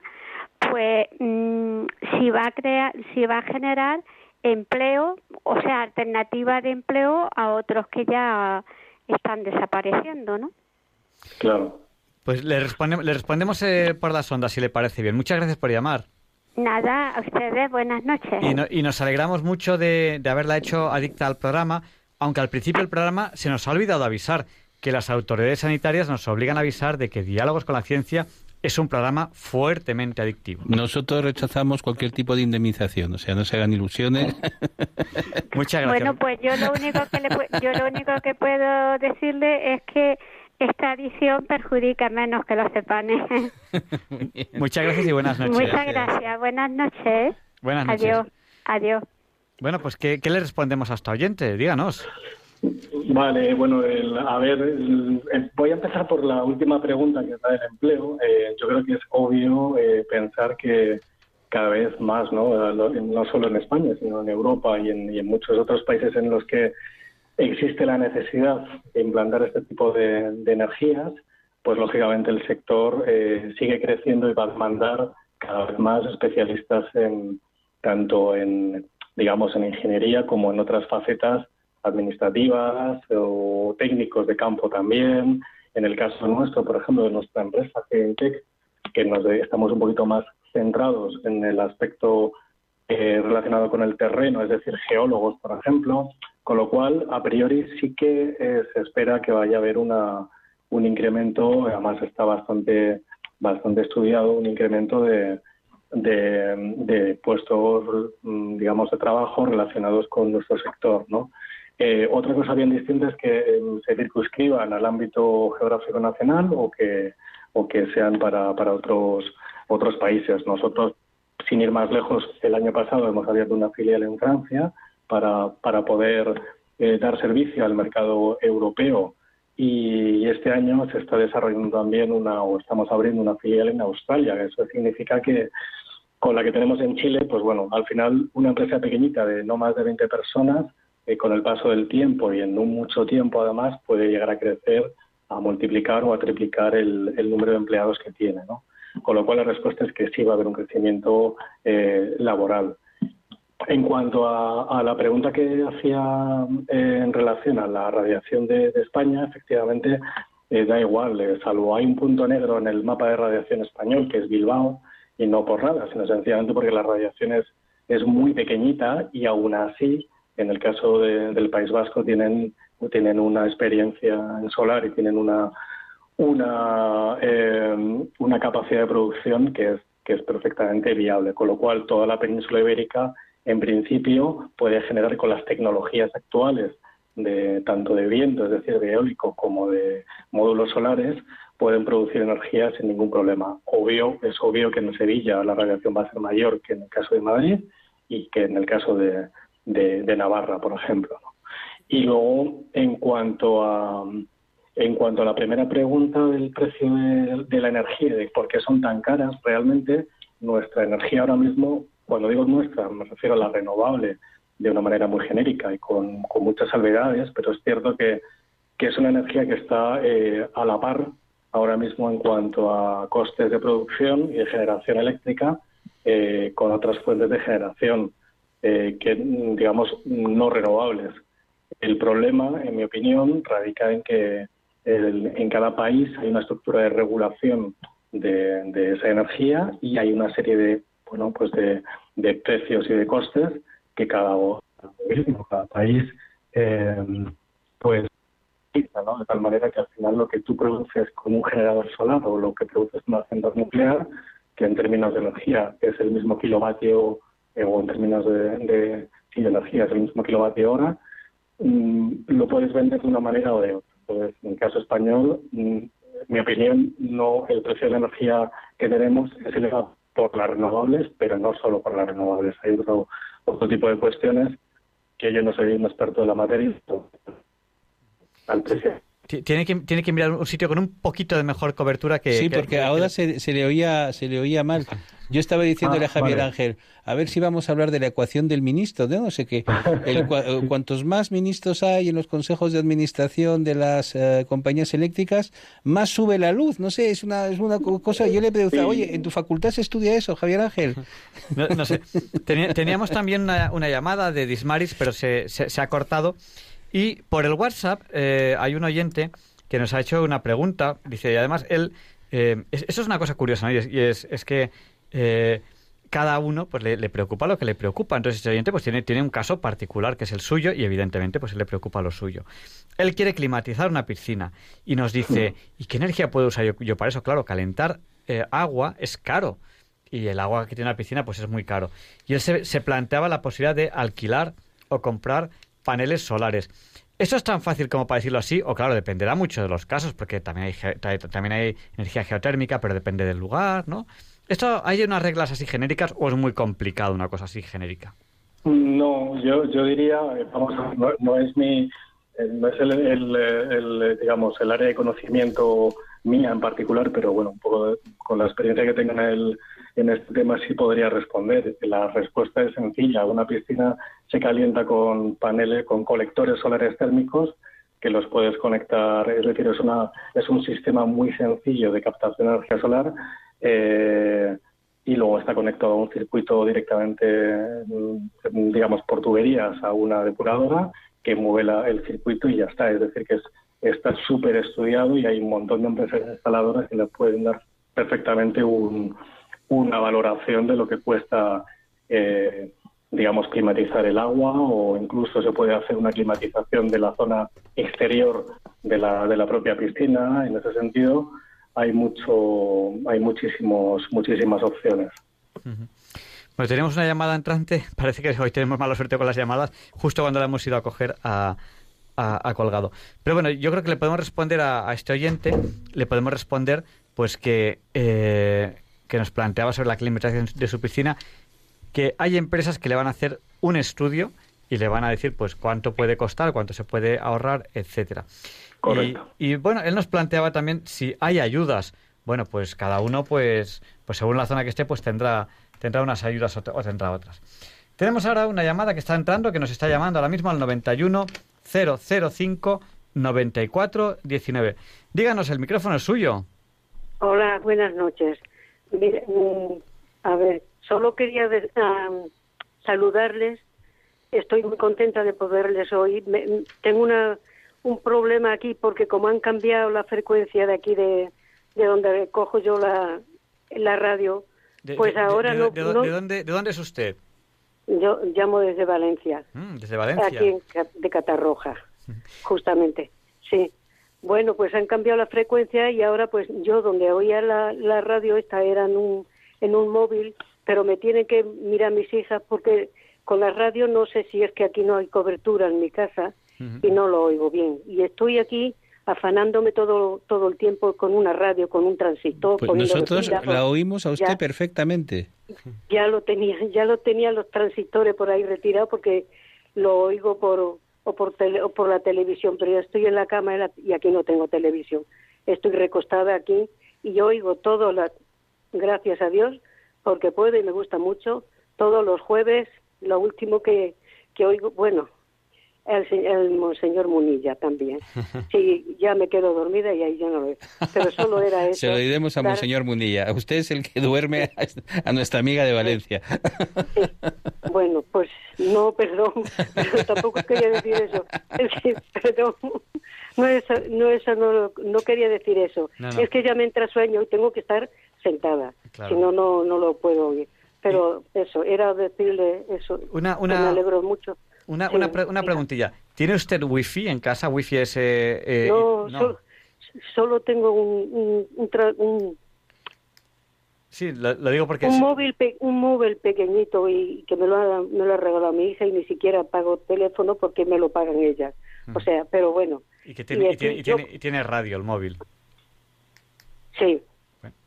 pues mm, si va a crear, si va a generar empleo, o sea, alternativa de empleo a otros que ya están desapareciendo, ¿no? Claro. Pues le, le respondemos eh, por las ondas, si le parece bien. Muchas gracias por llamar. Nada, a ustedes buenas noches. Y, nos alegramos mucho de, de, haberla hecho adicta al programa, aunque al principio del programa se nos ha olvidado avisar que las autoridades sanitarias nos obligan a avisar de que Diálogos con la Ciencia es un programa fuertemente adictivo. Nosotros rechazamos cualquier tipo de indemnización, o sea, no se hagan ilusiones. [LAUGHS] Muchas gracias. Bueno, pues yo lo único que le, yo lo único que puedo decirle es que esta adición perjudica menos que los cepanes. [LAUGHS] Muchas gracias y buenas noches. Muchas gracias. Buenas noches. Buenas noches. Adiós. Adiós. Bueno, pues ¿qué, le respondemos a esta oyente? Díganos. Vale, bueno, a ver, voy a empezar por la última pregunta que es la del empleo. Eh, yo creo que es obvio eh, pensar que cada vez más, ¿no? no solo en España, sino en Europa y en, y en muchos otros países en los que existe la necesidad de implantar este tipo de, energías, pues lógicamente el sector eh, sigue creciendo y va a demandar cada vez más especialistas en tanto en digamos en ingeniería como en otras facetas administrativas o técnicos de campo también. En el caso nuestro, por ejemplo, de nuestra empresa Geentech, que nos estamos un poquito más centrados en el aspecto eh, relacionado con el terreno, es decir, geólogos, por ejemplo, con lo cual, a priori sí que eh, se espera que vaya a haber una, un incremento, además está bastante, bastante estudiado, un incremento de, de, puestos, mm, digamos, de trabajo relacionados con nuestro sector, ¿no? Eh, otra cosa bien distinta es que em, se circunscriban al ámbito geográfico nacional o que, o que sean para, para otros, otros países. Nosotros, sin ir más lejos, el año pasado hemos abierto una filial en Francia para, para poder eh, dar servicio al mercado europeo. Y este año se está desarrollando también una, o estamos abriendo una filial en Australia. Eso significa que con la que tenemos en Chile, pues bueno, al final una empresa pequeñita de no más de 20 personas, eh, con el paso del tiempo y en un mucho tiempo además, puede llegar a crecer, a multiplicar o a triplicar el, número de empleados que tiene. ¿no? Con lo cual la respuesta es que sí va a haber un crecimiento eh, laboral. En cuanto a, la pregunta que hacía eh, en relación a la radiación de, España, efectivamente da igual, eh, salvo hay un punto negro en el mapa de radiación español, que es Bilbao, y no por nada, sino sencillamente porque la radiación es, es muy pequeñita y aún así, en el caso del País Vasco, tienen, tienen una experiencia en solar y tienen una, una, una capacidad de producción que es, que es perfectamente viable, con lo cual toda la península ibérica en principio puede generar con las tecnologías actuales de tanto de viento, es decir, de eólico, como de módulos solares, pueden producir energía sin ningún problema. Obvio, es obvio que en Sevilla la radiación va a ser mayor que en el caso de Madrid y que en el caso de, de, Navarra, por ejemplo. Y luego, en cuanto a en cuanto a la primera pregunta del precio de, la energía, de por qué son tan caras, realmente nuestra energía ahora mismo cuando digo nuestra, me refiero a la renovable de una manera muy genérica y con, muchas salvedades, pero es cierto que, es una energía que está eh, a la par ahora mismo en cuanto a costes de producción y de generación eléctrica eh, con otras fuentes de generación eh, que, digamos, no renovables. El problema, en mi opinión, radica en que en cada país hay una estructura de regulación de, esa energía y hay una serie de bueno, pues de, de precios y de costes que cada, cada país eh, pues de tal manera que al final lo que tú produces con un generador solar o lo que produces en una central nuclear que en términos de energía es el mismo kilovatio, eh, o en términos de, de, energía es el mismo kilovatio hora, mm, lo puedes vender de una manera o de otra. En el caso español, mm, mi opinión, no el precio de la energía que tenemos es elevado por las renovables, pero no solo por las renovables. Hay otro, otro tipo de cuestiones que yo no soy un experto de la materia, al precio tiene que, tiene que mirar un sitio con un poquito de mejor cobertura que... Sí, porque ahora Se, se, le oía, se le oía mal. Yo estaba diciéndole a ah, Javier Ángel, a ver si vamos a hablar de la ecuación del ministro, de no sé qué. El, [LAUGHS] cuantos más ministros hay en los consejos de administración de las eh, compañías eléctricas, más sube la luz. No sé, es una, es una cosa... Yo le preguntaba, oye, ¿en tu facultad se estudia eso, Javier Ángel? [LAUGHS] No, sé. teníamos también una, una, llamada de Dismaris, pero se, se, se ha cortado. Y por el WhatsApp eh, hay un oyente que nos ha hecho una pregunta. Dice, y además él, eh, eso es una cosa curiosa, ¿no? Y es, es, que eh, cada uno pues le, preocupa lo que le preocupa. Entonces ese oyente pues tiene, tiene un caso particular que es el suyo y evidentemente pues le preocupa lo suyo. Él quiere climatizar una piscina y nos dice, ¿y qué energía puedo usar yo, para eso? Claro, calentar agua es caro y el agua que tiene la piscina pues es muy caro. Y él se, se planteaba la posibilidad de alquilar o comprar paneles solares. ¿Eso es tan fácil como para decirlo así? O claro, dependerá mucho de los casos, porque también hay, también hay energía geotérmica, pero depende del lugar, ¿no? ¿Esto hay unas reglas así genéricas o es muy complicado una cosa así genérica? No, yo, yo diría, vamos, no, es mi, eh, no es el, el, digamos, el área de conocimiento mía en particular, pero bueno, un poco con la experiencia que tengo en el, en este tema sí podría responder. La respuesta es sencilla. Una piscina se calienta con paneles, con colectores solares térmicos que los puedes conectar, es decir, es, una, es un sistema muy sencillo de captación de energía solar eh, y luego está conectado a un circuito directamente, mm, digamos, por tuberías a una depuradora que mueve el circuito y ya está. Es decir, que está súper estudiado y hay un montón de empresas instaladoras que le pueden dar perfectamente un, una valoración de lo que cuesta, eh, digamos, climatizar el agua o incluso se puede hacer una climatización de la zona exterior de la, de la propia piscina. En ese sentido, hay mucho, hay muchísimos, muchísimas opciones. Bueno, tenemos una llamada entrante. [LAUGHS] Parece que hoy tenemos mala suerte con las llamadas, justo cuando la hemos ido a coger a, colgado. Pero bueno, yo creo que le podemos responder a, a, este oyente, le podemos responder pues que eh, que nos planteaba sobre la climatización de su piscina, que hay empresas que le van a hacer un estudio y le van a decir pues cuánto puede costar, cuánto se puede ahorrar, etcétera. Y, bueno, él nos planteaba también si hay ayudas. Bueno, pues cada uno, pues, pues según la zona que esté, pues tendrá, tendrá unas ayudas o, tendrá otras. Tenemos ahora una llamada que está entrando, que nos está llamando ahora mismo al 91 005 94 19. Díganos, el micrófono es suyo. Hola, buenas noches. Mm, a ver, solo quería saludarles. Estoy muy contenta de poderles oír. tengo una, un problema aquí porque como han cambiado la frecuencia de aquí de, de donde cojo yo la, la radio, pues ahora no, de, dónde, ¿De dónde es usted? Yo llamo desde Valencia. Mm, desde Valencia. Aquí de Catarroja, justamente. Sí. Bueno, pues han cambiado la frecuencia y ahora pues yo donde oía la, la radio esta era en un, en un móvil, pero me tienen que mirar mis hijas porque con la radio no sé si es que aquí no hay cobertura en mi casa y no lo oigo bien. Y estoy aquí afanándome todo todo el tiempo con una radio, con un transistor. Pues nosotros la oímos a usted perfectamente. Ya lo tenía, ya lo tenía los transistores por ahí retirados porque lo oigo por o por, o por la televisión, pero yo estoy en la cama y aquí no tengo televisión. Estoy recostada aquí y yo oigo todo, la, gracias a Dios, porque puedo y me gusta mucho, todos los jueves, lo último que, que oigo, bueno, el, el Monseñor Munilla también. [LAUGHS] Sí, ya me quedo dormida y ahí yo no lo veo. Pero solo era eso. [LAUGHS] Se lo diremos a Monseñor Munilla. Usted es el que duerme a nuestra amiga de Valencia. Bueno, pues no, [LAUGHS] perdón, pero tampoco quería decir eso. perdón. No, eso, no, eso no, no quería decir eso. Es que ya me entra sueño y tengo que estar sentada. Si no, no, no lo puedo oír. Pero eso, era decirle eso. Una, una... Me alegro mucho. Una, una, una preguntilla. ¿Tiene usted wifi en casa? ¿Wifi es...? Eh, no, Solo, tengo un, un, Sí, lo, digo porque... Un, móvil un móvil pequeñito y que me lo, ha, me lo ha regalado mi hija y ni siquiera pago teléfono porque me lo pagan ellas. O sea, pero bueno. Y, que tiene, y, tiene, radio el móvil. Sí,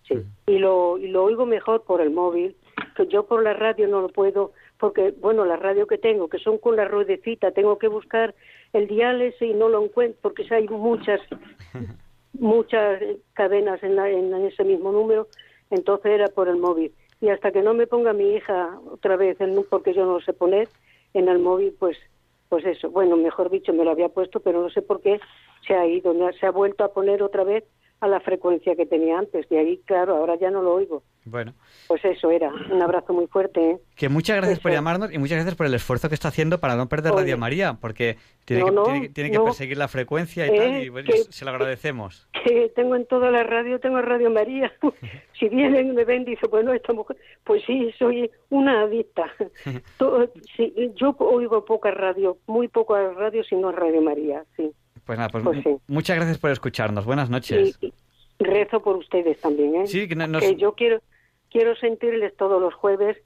sí. Y, lo, y lo oigo mejor por el móvil, que yo por la radio no lo puedo, porque, bueno, la radio que tengo, que son con la ruedecita, tengo que buscar el dial y no lo encuentro, porque hay muchas, [LAUGHS] muchas cadenas en, en ese mismo número entonces era por el móvil. Y hasta que no me ponga mi hija otra vez, porque yo no lo sé poner, en el móvil, pues pues eso, bueno, mejor dicho, me lo había puesto, pero no sé por qué se ha ido, se ha vuelto a poner otra vez a la frecuencia que tenía antes. De ahí, claro, ahora ya no lo oigo. Bueno. Pues eso era. Un abrazo muy fuerte. ¿eh? Que muchas gracias por llamarnos y muchas gracias por el esfuerzo que está haciendo para no perder Radio María, porque tiene, que, tiene, que, perseguir la frecuencia y tal, y bueno, se lo agradecemos. [LAUGHS] Que tengo en toda la radio, tengo Radio María. [LAUGHS] si vienen y me ven, dice, bueno, esta mujer, pues sí, soy una adicta. [LAUGHS] yo oigo poca radio, muy poca radio, sino Radio María, sí. Pues nada, pues, pues muchas gracias por escucharnos. Buenas noches. rezo por ustedes también, ¿eh? Sí, que, yo quiero quiero sentirles todos los jueves.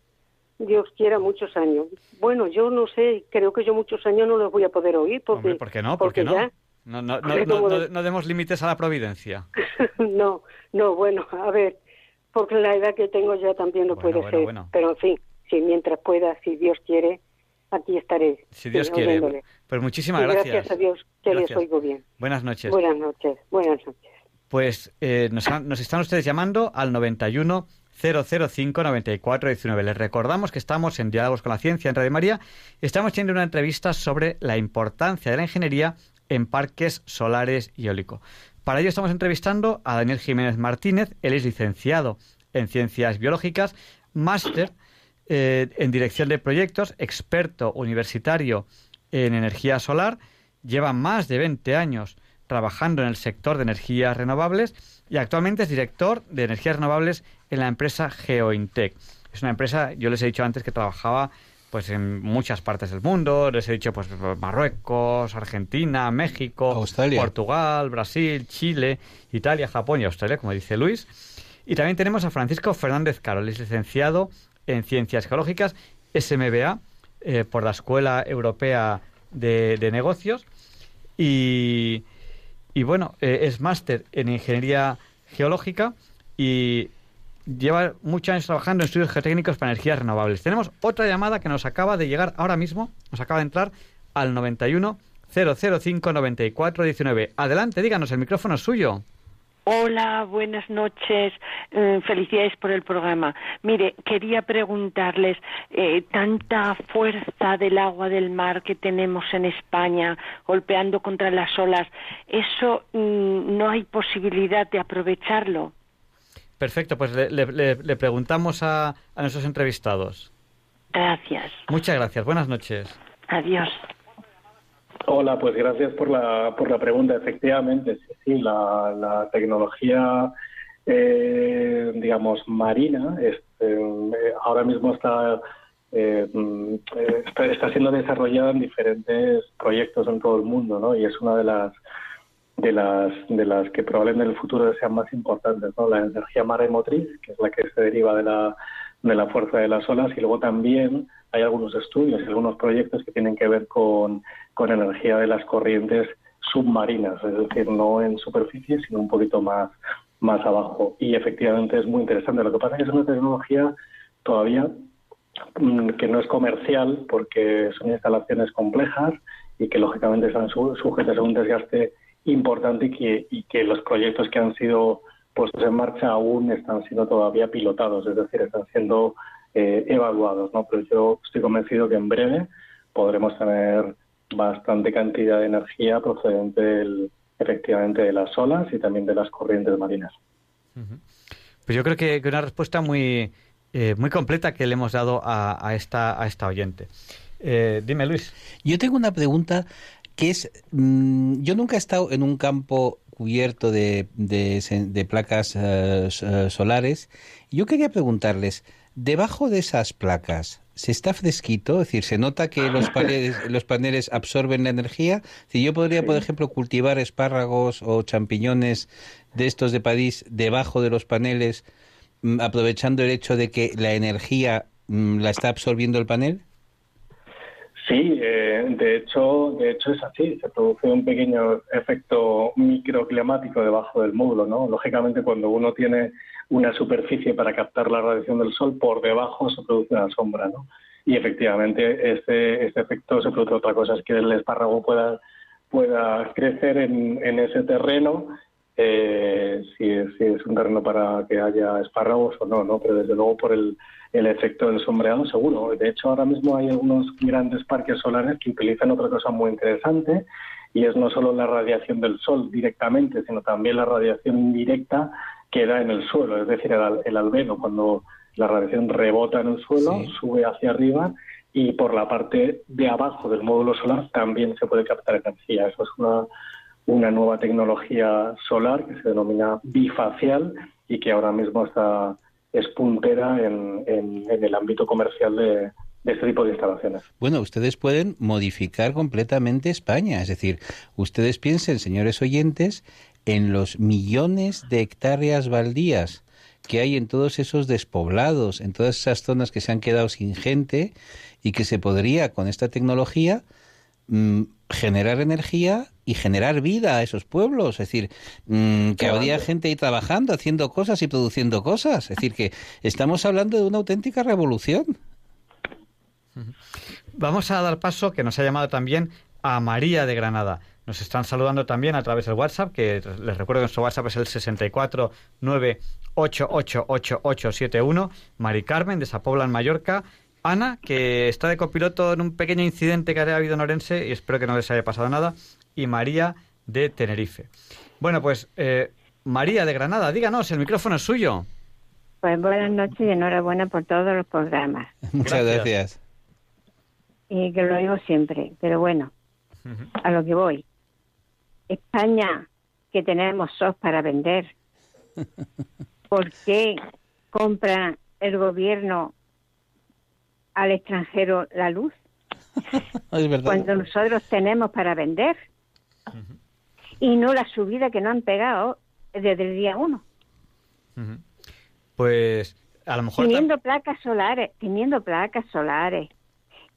Dios quiera muchos años. Bueno, yo no sé, creo que yo muchos años no los voy a poder oír porque ¿por qué no? ¿Por qué no? no, no, [LAUGHS] no, no, demos límites a la providencia. [LAUGHS] no, no, bueno, a ver, porque la edad que tengo ya también no puede ser. Pero en fin, si mientras pueda, si Dios quiere, aquí estaré. Si Dios quiere. Pues muchísimas gracias. Gracias a Dios que les oigo bien. Buenas noches. Buenas noches. Buenas noches. Pues eh, nos, nos, están ustedes llamando al 91 005 94 19. Les recordamos que estamos en Diálogos con la Ciencia en Radio María estamos teniendo una entrevista sobre la importancia de la ingeniería en parques solares y eólicos. Para ello estamos entrevistando a Daniel Jiménez Martínez. Él es licenciado en Ciencias Biológicas, máster eh, en dirección de proyectos, experto universitario en energía solar, lleva más de 20 años trabajando en el sector de energías renovables y actualmente es director de energías renovables en la empresa GeoIntec. Es una empresa, yo les he dicho antes que trabajaba pues en muchas partes del mundo, les he dicho pues Marruecos, Argentina, México, Portugal, Brasil, Chile, Italia, Japón y Australia, como dice Luis. Y también tenemos a Francisco Fernández Carol, es licenciado en Ciencias Geológicas, SMBA, eh, por la Escuela Europea de, Negocios. Y, bueno, eh, es máster en Ingeniería Geológica y lleva muchos años trabajando en estudios geotécnicos para energías renovables. Tenemos otra llamada que nos acaba de llegar ahora mismo, nos acaba de entrar al 91 005 94 19. Adelante, díganos, el micrófono es suyo. Hola, buenas noches. Eh, felicidades por el programa. Mire, quería preguntarles, eh, tanta fuerza del agua del mar que tenemos en España golpeando contra las olas, ¿eso mm, no hay posibilidad de aprovecharlo? Perfecto, pues le, preguntamos a, a nuestros entrevistados. Gracias. Muchas gracias. Buenas noches. Adiós. Hola, pues gracias por la, por la pregunta. Efectivamente, sí, la, tecnología, eh, digamos, marina, este, ahora mismo eh, está, está, siendo desarrollada en diferentes proyectos en todo el mundo, ¿no? Y es una de las de las de las que probablemente en el futuro sean más importantes, ¿no? La energía maremotriz, que es la que se deriva de la de la fuerza de las olas, y luego también hay algunos estudios y algunos proyectos que tienen que ver con, con energía de las corrientes submarinas, es decir, no en superficie, sino un poquito más, más abajo. Y efectivamente es muy interesante. Lo que pasa es que es una tecnología todavía mm, que no es comercial porque son instalaciones complejas y que lógicamente están sujetas a un desgaste importante y que, y que los proyectos que han sido puestos en marcha aún están siendo todavía pilotados, es decir, están siendo eh, evaluados, ¿no? Pero yo estoy convencido que en breve podremos tener bastante cantidad de energía procedente efectivamente de las olas y también de las corrientes marinas. Pues yo creo que, una respuesta muy, eh, muy completa que le hemos dado a, esta, a esta oyente. Eh, dime, Luis. Yo tengo una pregunta que es, mm, yo nunca he estado en un campo cubierto de, de, placas eh, solares. Yo quería preguntarles, debajo de esas placas, ¿se está fresquito? Es decir, ¿se nota que los [LAUGHS] paneles, los paneles absorben la energía? Si yo podría, por ejemplo, cultivar espárragos o champiñones de estos de París debajo de los paneles mm, aprovechando el hecho de que la energía mm, la está absorbiendo el panel? Sí, eh, de hecho, de hecho es así. Se produce un pequeño efecto microclimático debajo del módulo, ¿no? Lógicamente, cuando uno tiene una superficie para captar la radiación del sol, por debajo se produce una sombra, ¿no? Y efectivamente, este, este efecto se produce otra cosa, es que el espárrago pueda pueda crecer en, en ese terreno eh, si, es, si, es, un terreno para que haya espárragos o no, ¿no? Pero desde luego por el, el efecto del sombreado seguro. De hecho, ahora mismo hay algunos grandes parques solares que utilizan otra cosa muy interesante y es no solo la radiación del sol directamente, sino también la radiación indirecta que da en el suelo, es decir, el, el albedo, cuando la radiación rebota en el suelo, sí. sube hacia arriba y por la parte de abajo del módulo solar también se puede captar energía. Eso es una una nueva tecnología solar que se denomina bifacial y que ahora mismo está es puntera en, en, el ámbito comercial de, de este tipo de instalaciones. Bueno, ustedes pueden modificar completamente España, es decir, ustedes piensen, señores oyentes, en los millones de hectáreas baldías que hay en todos esos despoblados, en todas esas zonas que se han quedado sin gente y que se podría con esta tecnología mmm, generar energía y generar vida a esos pueblos. Es decir, mmm, que habría gente ahí trabajando, haciendo cosas y produciendo cosas. Es decir, que estamos hablando de una auténtica revolución. Vamos a dar paso, que nos ha llamado también a María de Granada. Nos están saludando también a través del WhatsApp, que les recuerdo que nuestro WhatsApp es el 649888871. Mari Carmen de Sapobla en Mallorca. Ana, que está de copiloto en un pequeño incidente que ha habido en Orense y espero que no les haya pasado nada. Y María de Tenerife. Bueno, pues eh, María de Granada, díganos, el micrófono es suyo. Pues buenas noches y enhorabuena por todos los programas. [LAUGHS] Muchas gracias. Y que lo digo siempre, pero bueno, uh -huh. a lo que voy. España, que tenemos SOS para vender, [LAUGHS] ¿por qué compra el gobierno al extranjero la luz? [LAUGHS] es verdad. Cuando nosotros tenemos para vender. Uh -huh. Y no la subida que nos han pegado desde el día uno. Uh -huh. Pues a lo mejor... Teniendo placas solares, teniendo placas solares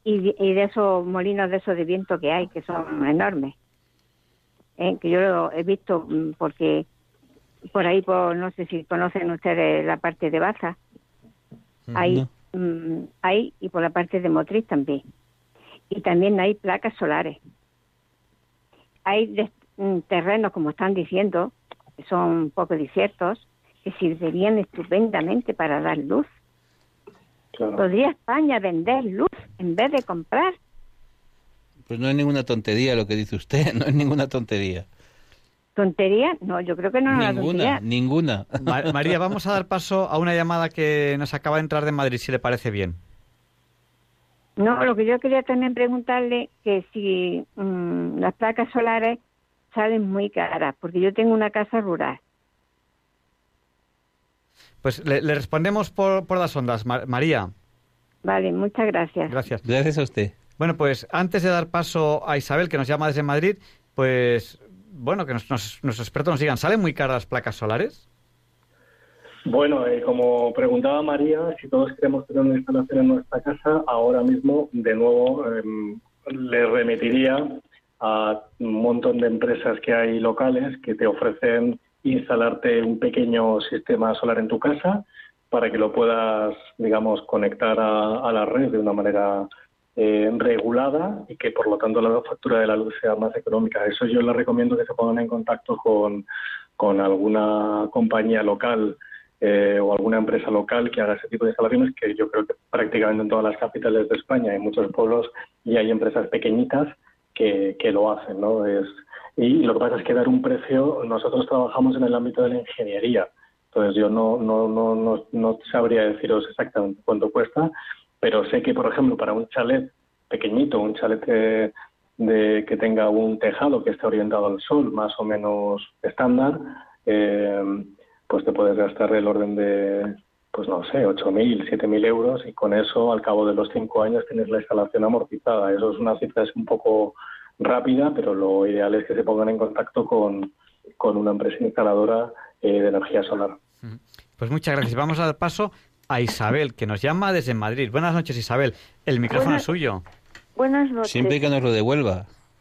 y, y, de esos molinos de esos de viento que hay, que son enormes. ¿eh? Que yo lo he visto mm, porque por ahí, por, no sé si conocen ustedes la parte de Baza. Hay, no. Mmm, hay y por la parte de Motriz también. Y también hay placas solares. Hay de, mm, terrenos, como están diciendo, que son un poco desiertos, que servirían estupendamente para dar luz. Claro. ¿Podría España vender luz en vez de comprar? Pues no es ninguna tontería lo que dice usted, [LAUGHS] no es ninguna tontería. ¿Tontería? No, yo creo que no es Ninguna, ninguna. Ma [LAUGHS] María, vamos a dar paso a una llamada que nos acaba de entrar de Madrid, si le parece bien. No, lo que yo quería también preguntarle que si mmm, las placas solares salen muy caras, porque yo tengo una casa rural pues le, le respondemos por, por, las ondas, Mar María. Vale, muchas gracias. Gracias. Gracias a usted. Bueno, pues antes de dar paso a Isabel, que nos llama desde Madrid, pues bueno, que nos, nos, nuestros expertos nos digan, ¿salen muy caras las placas solares? Bueno, eh, como preguntaba María, si todos queremos tener una instalación en nuestra casa, ahora mismo, de nuevo, eh, le remitiría a un montón de empresas que hay locales que te ofrecen instalarte un pequeño sistema solar en tu casa para que lo puedas, digamos, conectar a, a la red de una manera eh, regulada y que por lo tanto la factura de la luz sea más económica. Eso yo les recomiendo que se pongan en contacto con, con alguna compañía local eh, o alguna empresa local que haga ese tipo de instalaciones, que yo creo que prácticamente en todas las capitales de España, en muchos pueblos, y hay empresas pequeñitas que, que lo hacen, ¿no? Es, y lo que pasa es que dar un precio, nosotros trabajamos en el ámbito de la ingeniería, entonces yo no, no, no, no, no sabría deciros exactamente cuánto cuesta, pero sé que, por ejemplo, para un chalet pequeñito, un chalet que, de, que tenga un tejado que esté orientado al sol, más o menos estándar, eh, pues te puedes gastar el orden de, pues no sé, 8.000, 7.000 euros y con eso, al cabo de los cinco años, tienes la instalación amortizada. Eso es una cifra es un poco rápida, pero lo ideal es que se pongan en contacto con, con una empresa instaladora eh, de energía solar. Pues muchas gracias. Vamos a dar paso a Isabel, que nos llama desde Madrid. Buenas noches, Isabel. El micrófono es suyo. Buenas noches. Siempre que nos lo devuelva. [LAUGHS]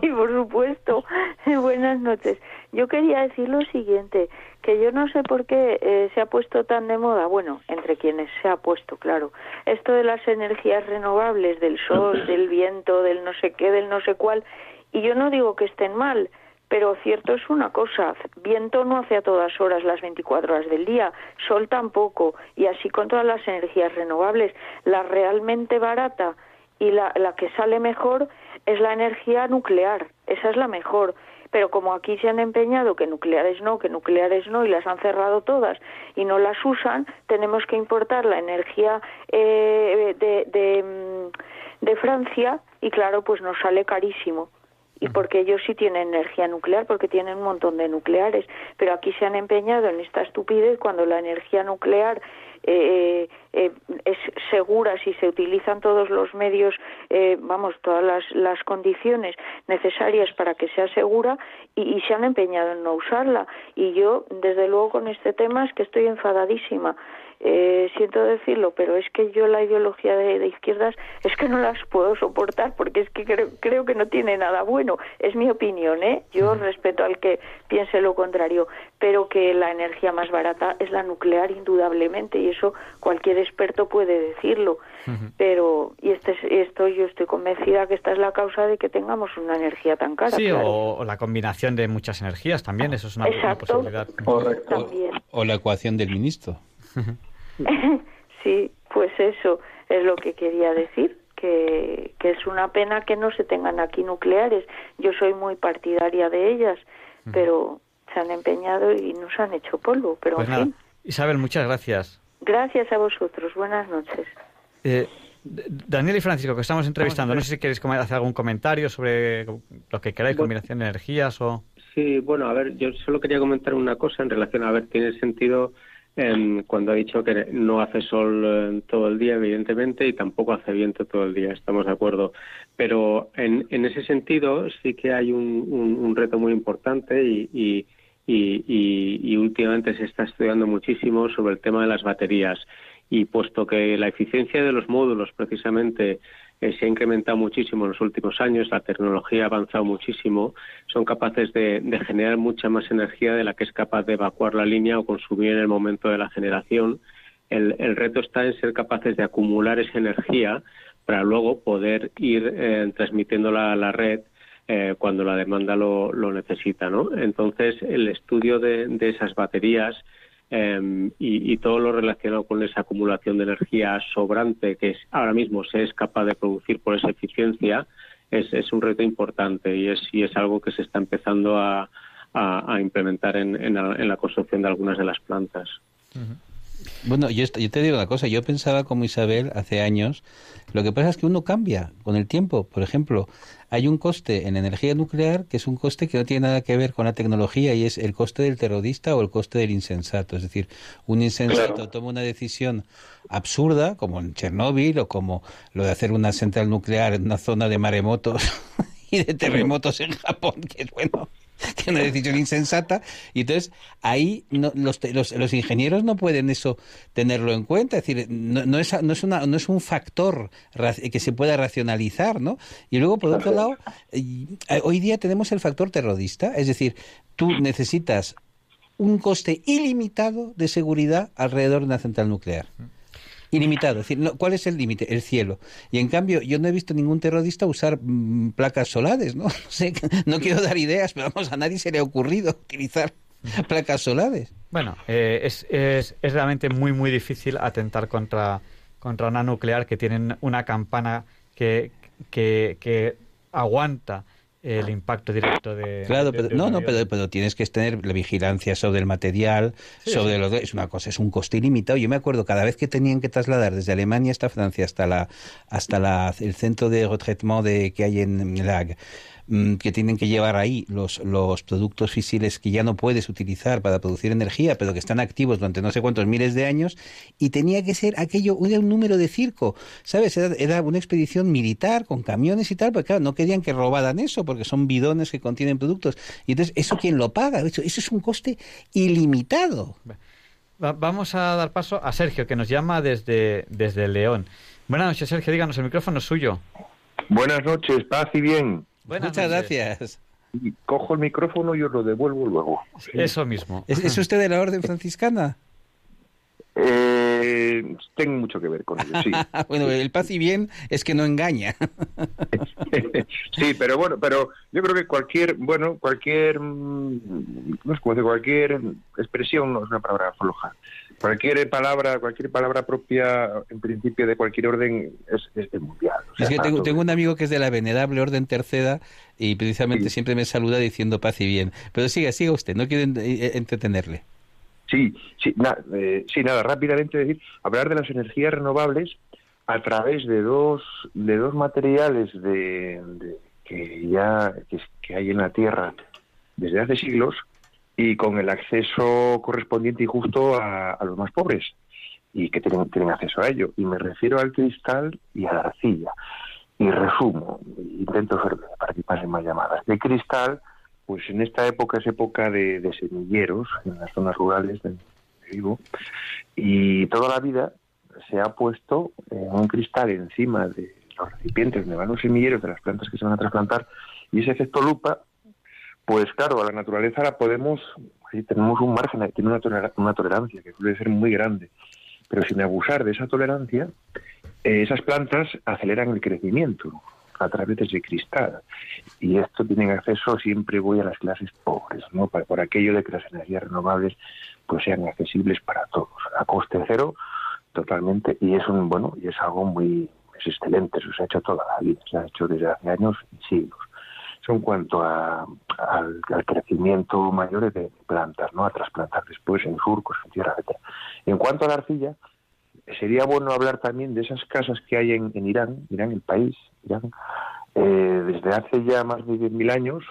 sí, por supuesto. Buenas noches. Yo quería decir lo siguiente, que yo no sé por qué eh, se ha puesto tan de moda, bueno, entre quienes se ha puesto, claro, esto de las energías renovables, del sol, [CLEARS THROAT] del viento, del no sé qué, del no sé cuál, y yo no digo que estén mal, pero cierto es una cosa, viento no hace a todas horas las 24 horas del día, sol tampoco, y así con todas las energías renovables, la realmente barata y la, la que sale mejor es la energía nuclear, esa es la mejor. Pero como aquí se han empeñado que nucleares no, que nucleares no, y las han cerrado todas y no las usan, tenemos que importar la energía eh, de, de, mm, de Francia y claro, pues nos sale carísimo y porque ellos sí tienen energía nuclear, porque tienen un montón de nucleares, pero aquí se han empeñado en esta estupidez cuando la energía nuclear eh, eh, es segura si se utilizan todos los medios, eh, vamos, todas las, las, condiciones necesarias para que sea segura y, y, se han empeñado en no usarla. Y yo, desde luego, con este tema es que estoy enfadadísima. Eh, siento decirlo, pero es que yo la ideología de, izquierdas es que no las puedo soportar porque es que creo, creo, que no tiene nada bueno. Es mi opinión, ¿eh? Yo respeto al que piense lo contrario, pero que la energía más barata es la nuclear indudablemente y eso cualquier experto puede decirlo. Pero y este esto yo estoy convencida que esta es la causa de que tengamos una energía tan cara. Sí, o, la combinación de muchas energías también, eso es una, posibilidad. o la ecuación del ministro. [LAUGHS] sí, pues eso es lo que quería decir, que, que es una pena que no se tengan aquí nucleares. Yo soy muy partidaria de ellas, pero se han empeñado y nos han hecho polvo. Pero pues en fin. Isabel, muchas gracias. Gracias a vosotros. Buenas noches. Eh, Daniel y Francisco, que estamos entrevistando, no sé si queréis hacer algún comentario sobre lo que queráis, combinación de energías o... Sí, bueno, a ver, yo solo quería comentar una cosa en relación a ver, tiene sentido cuando ha dicho que no hace sol eh, todo el día, evidentemente, y tampoco hace viento todo el día, estamos de acuerdo. Pero en, en ese sentido sí que hay un, reto muy importante y, y, últimamente se está estudiando muchísimo sobre el tema de las baterías. Y puesto que la eficiencia de los módulos precisamente se ha incrementado muchísimo en los últimos años, la tecnología ha avanzado muchísimo, son capaces de, generar mucha más energía de la que es capaz de evacuar la línea o consumir en el momento de la generación. El, reto está en ser capaces de acumular esa energía para luego poder ir eh, transmitiéndola a la red eh, cuando la demanda lo, necesita. ¿no? Entonces, el estudio de esas baterías Em, y, todo lo relacionado con esa acumulación de energía sobrante que ahora mismo se es capaz de producir por esa eficiencia es, es un reto importante y es, y es algo que se está empezando a, a, implementar en, en, la, construcción de algunas de las plantas. Bueno, yo, yo, te digo una cosa, yo pensaba como Isabel hace años, lo que pasa es que uno cambia con el tiempo. Por ejemplo, hay un coste en energía nuclear que es un coste que no tiene nada que ver con la tecnología y es el coste del terrorista o el coste del insensato. Es decir, un insensato toma una decisión absurda, como en Chernóbil o como lo de hacer una central nuclear en una zona de maremotos [LAUGHS] y de terremotos en Japón, que es bueno [LAUGHS] que una decisión insensata. Y entonces ahí los, los, los, ingenieros no pueden eso tenerlo en cuenta. Es decir no, no, es no es una no es un factor que se pueda racionalizar no y luego por otro lado eh, hoy día tenemos el factor terrorista. Es decir tú necesitas un coste ilimitado de seguridad alrededor de una central nuclear ilimitado. Decir, ¿cuál es el límite? El cielo. Y en cambio, yo no he visto ningún terrorista usar mm, placas solares, ¿no? [LAUGHS] No, quiero dar ideas, pero vamos, a nadie se le ha ocurrido [LAUGHS] utilizar placas solares. Bueno, eh, es, es, es, realmente muy, muy difícil atentar contra, contra una nuclear que tienen una campana que, que, que aguanta el impacto directo de. Claro, pero, no, no, pero, tienes que tener la vigilancia sobre el material, sobre los. Es una cosa, es un coste ilimitado. Yo me acuerdo cada vez que tenían que trasladar desde Alemania hasta Francia, hasta la hasta la, el centro de retraitement de, que hay en La mm, que tienen que llevar ahí los, los productos fisiles que ya no puedes utilizar para producir energía, pero que están activos durante no sé cuántos miles de años, y tenía que ser aquello, era un número de circo, ¿sabes? Era, era una expedición militar con camiones y tal, porque claro, no querían que robaran eso, porque son bidones que contienen productos. Y entonces, ¿eso quién lo paga? Eso, eso es un coste ilimitado. Va- vamos a dar paso a Sergio, que nos llama desde, desde León. Buenas noches, Sergio. Díganos, el micrófono es suyo. Buenas noches, paz y bien. Buenas Muchas noches. gracias. Cojo el micrófono y os lo devuelvo luego. Eso mismo. ¿Es, es usted de la Orden Franciscana? Eh, tengo mucho que ver con ello, sí. [LAUGHS] bueno, el paz y bien es que no engaña. [LAUGHS] sí, pero bueno, pero yo creo que cualquier, bueno, cualquier, mm, no sé cómo decir, cualquier expresión no es una palabra floja. Cualquier palabra, cualquier palabra propia, en principio de cualquier orden, es, es, mundial. O sea, Es que tengo, un amigo que es de la venerable Orden Tercera y precisamente Sí. siempre me saluda diciendo paz y bien. Pero siga, siga usted, no quiero en- eh, entretenerle. Sí, sí, na- eh, sí, nada, rápidamente decir, hablar de las energías renovables a través de dos, de dos materiales de, de- que ya que, que hay en la Tierra desde hace siglos y con el acceso correspondiente y justo a, los más pobres y que tienen, tienen acceso a ello. Y me refiero al cristal y a la arcilla. Y resumo, intento ser para que pasen más llamadas. De cristal, pues en esta época es época de, de semilleros en las zonas rurales de donde vivo y toda la vida se ha puesto eh, un cristal encima de los recipientes donde van los semilleros de las plantas que se van a trasplantar y ese efecto lupa pues claro a la naturaleza la podemos tenemos un margen tiene una, tolera- una tolerancia que suele ser muy grande pero sin abusar de esa tolerancia eh, esas plantas aceleran el crecimiento a través de ese cristal. Y esto tienen acceso siempre voy a las clases pobres no por, por aquello de que las energías renovables pues sean accesibles para todos a coste cero totalmente. Y es un bueno y es algo muy es excelente eso se ha hecho toda la vida se ha hecho desde hace años y siglos en cuanto a, al, crecimiento mayor de plantas no a trasplantar después en surcos en tierra etcétera en cuanto a la arcilla sería bueno hablar también de esas casas que hay en, Irán Irán el país Irán eh, desde hace ya más de 10.000 años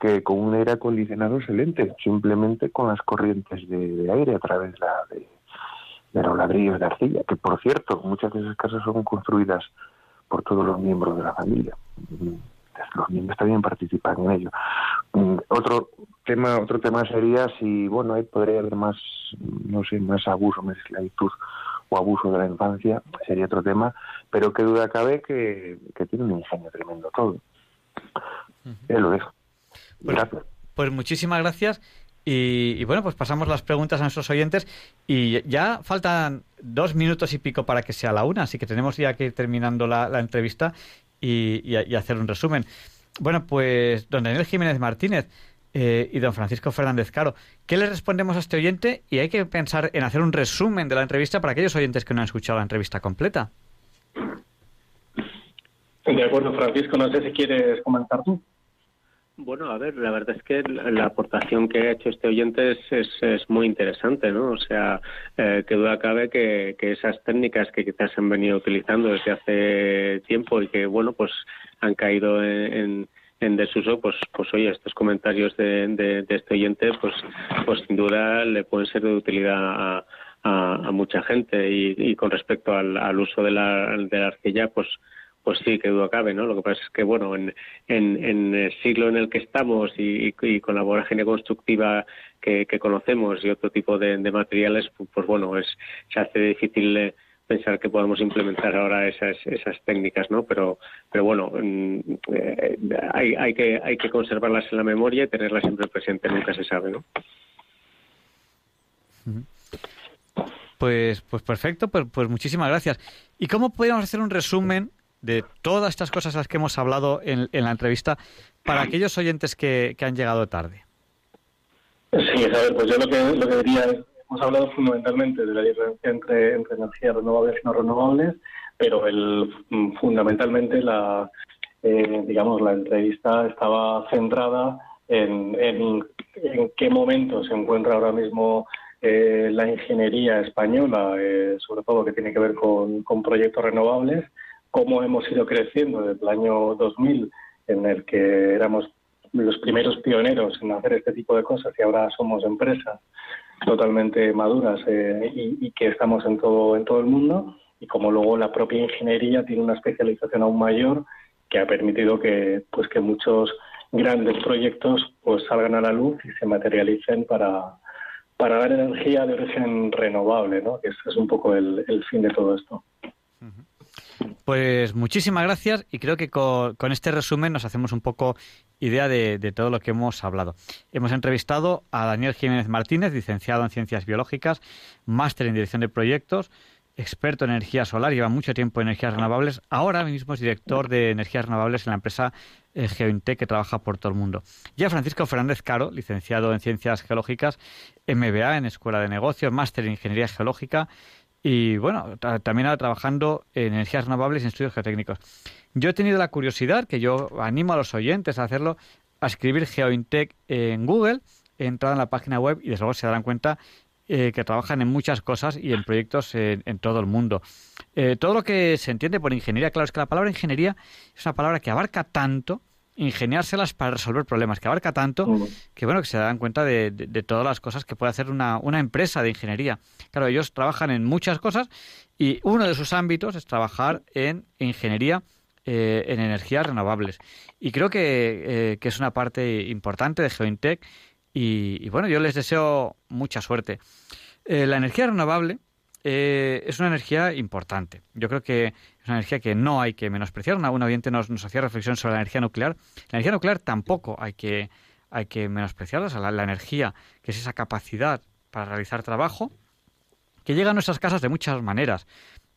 que con un aire acondicionado excelente, simplemente con las corrientes de, aire a través de- de los ladrillos de arcilla, que por cierto, muchas de esas casas son construidas por todos los miembros de la familia. Mm, Los niños también participan en ello. Mm, Otro tema, otro tema sería si, bueno, ahí podría haber más, no sé, más abuso, más esclavitud o abuso de la infancia, sería otro tema, pero qué duda cabe que, que tiene un ingenio tremendo todo. Eh, lo dejo. Pues- Gracias. Pues muchísimas gracias. Y, y bueno, pues pasamos las preguntas a nuestros oyentes. Y ya faltan dos minutos y pico para que sea la una, así que tenemos ya que ir terminando la, la entrevista y, y- hacer un resumen. Bueno, pues don Daniel Jiménez Martínez eh, y don Francisco Fernández Caro, ¿qué le respondemos a este oyente? Y hay que pensar en hacer un resumen de la entrevista para aquellos oyentes que no han escuchado la entrevista completa. De acuerdo, Francisco, no sé si quieres comentar tú. Bueno, a ver, la verdad es que la aportación que ha hecho este oyente es, es, muy interesante, ¿no? O sea, eh, que duda cabe que, que esas técnicas que quizás han venido utilizando desde hace tiempo y que, bueno, pues han caído en, en, desuso, pues, pues oye, estos comentarios de, de, de este oyente, pues, pues sin duda le pueden ser de utilidad a, a, a mucha gente. Y, y con respecto al, al uso de la, de la arcilla, pues pues sí, que duda cabe, ¿no? Lo que pasa es que, bueno, en, en, en el siglo en el que estamos y, con la vorágine constructiva que, que conocemos y otro tipo de, materiales, pues, pues bueno, es, se hace difícil eh, pensar que podemos implementar ahora esas, esas técnicas, ¿no? Pero, pero bueno, mm, eh, hay, hay, que, hay que conservarlas en la memoria y tenerlas siempre presente, nunca se sabe, ¿no? Pues, pues perfecto, pues, pues muchísimas gracias. ¿Y cómo podríamos hacer un resumen de todas estas cosas las que hemos hablado en, en la entrevista para aquellos oyentes que, que han llegado tarde? Sí, a ver, pues yo lo que, lo que diría es, hemos hablado fundamentalmente de la diferencia entre, entre energías renovables y no renovables, pero el, mm, fundamentalmente la, eh, digamos, la entrevista estaba centrada en, en, en qué momento se encuentra ahora mismo eh, la ingeniería española, eh, sobre todo que tiene que ver con, con proyectos renovables, cómo hemos ido creciendo desde el año 2000 en el que éramos los primeros pioneros en hacer este tipo de cosas y ahora somos empresas totalmente maduras eh, y, que estamos en todo en todo el mundo y como luego la propia ingeniería tiene una especialización aún mayor que ha permitido que pues que muchos grandes proyectos pues salgan a la luz y se materialicen para para dar energía de origen renovable, ¿no? Que es un poco el, el fin de todo esto. Pues muchísimas gracias y creo que con, este resumen nos hacemos un poco idea de, todo lo que hemos hablado. Hemos entrevistado a Daniel Jiménez Martínez, licenciado en Ciencias Biológicas, máster en Dirección de Proyectos, experto en energía solar, lleva mucho tiempo en energías renovables, ahora mismo es director de energías renovables en la empresa eh, Geointec que trabaja por todo el mundo. Ya Francisco Fernández Caro, licenciado en Ciencias Geológicas, MBA en Escuela de Negocios, máster en Ingeniería Geológica, y bueno, también trabajando en energías renovables y en estudios geotécnicos. Yo he tenido la curiosidad, que yo animo a los oyentes a hacerlo, a escribir GeoIntec en Google, he entrado en la página web y desde luego se darán cuenta eh, que trabajan en muchas cosas y en proyectos en, todo el mundo. Eh, todo lo que se entiende por ingeniería, claro, es que la palabra ingeniería es una palabra que abarca tanto ingeniárselas para resolver problemas, que abarca tanto que bueno, que se dan cuenta de, todas las cosas que puede hacer una, una, empresa de ingeniería. Claro, ellos trabajan en muchas cosas y uno de sus ámbitos es trabajar en ingeniería eh, en energías renovables. Y creo que, eh, que, es una parte importante de GeoIntech y, bueno, yo les deseo mucha suerte. Eh, la energía renovable es una energía importante. Yo creo que una energía que no hay que menospreciar. Una, un oyente nos, hacía reflexión sobre la energía nuclear. La energía nuclear tampoco hay que, hay que menospreciarla. la, energía, que es esa capacidad para realizar trabajo, que llega a nuestras casas de muchas maneras,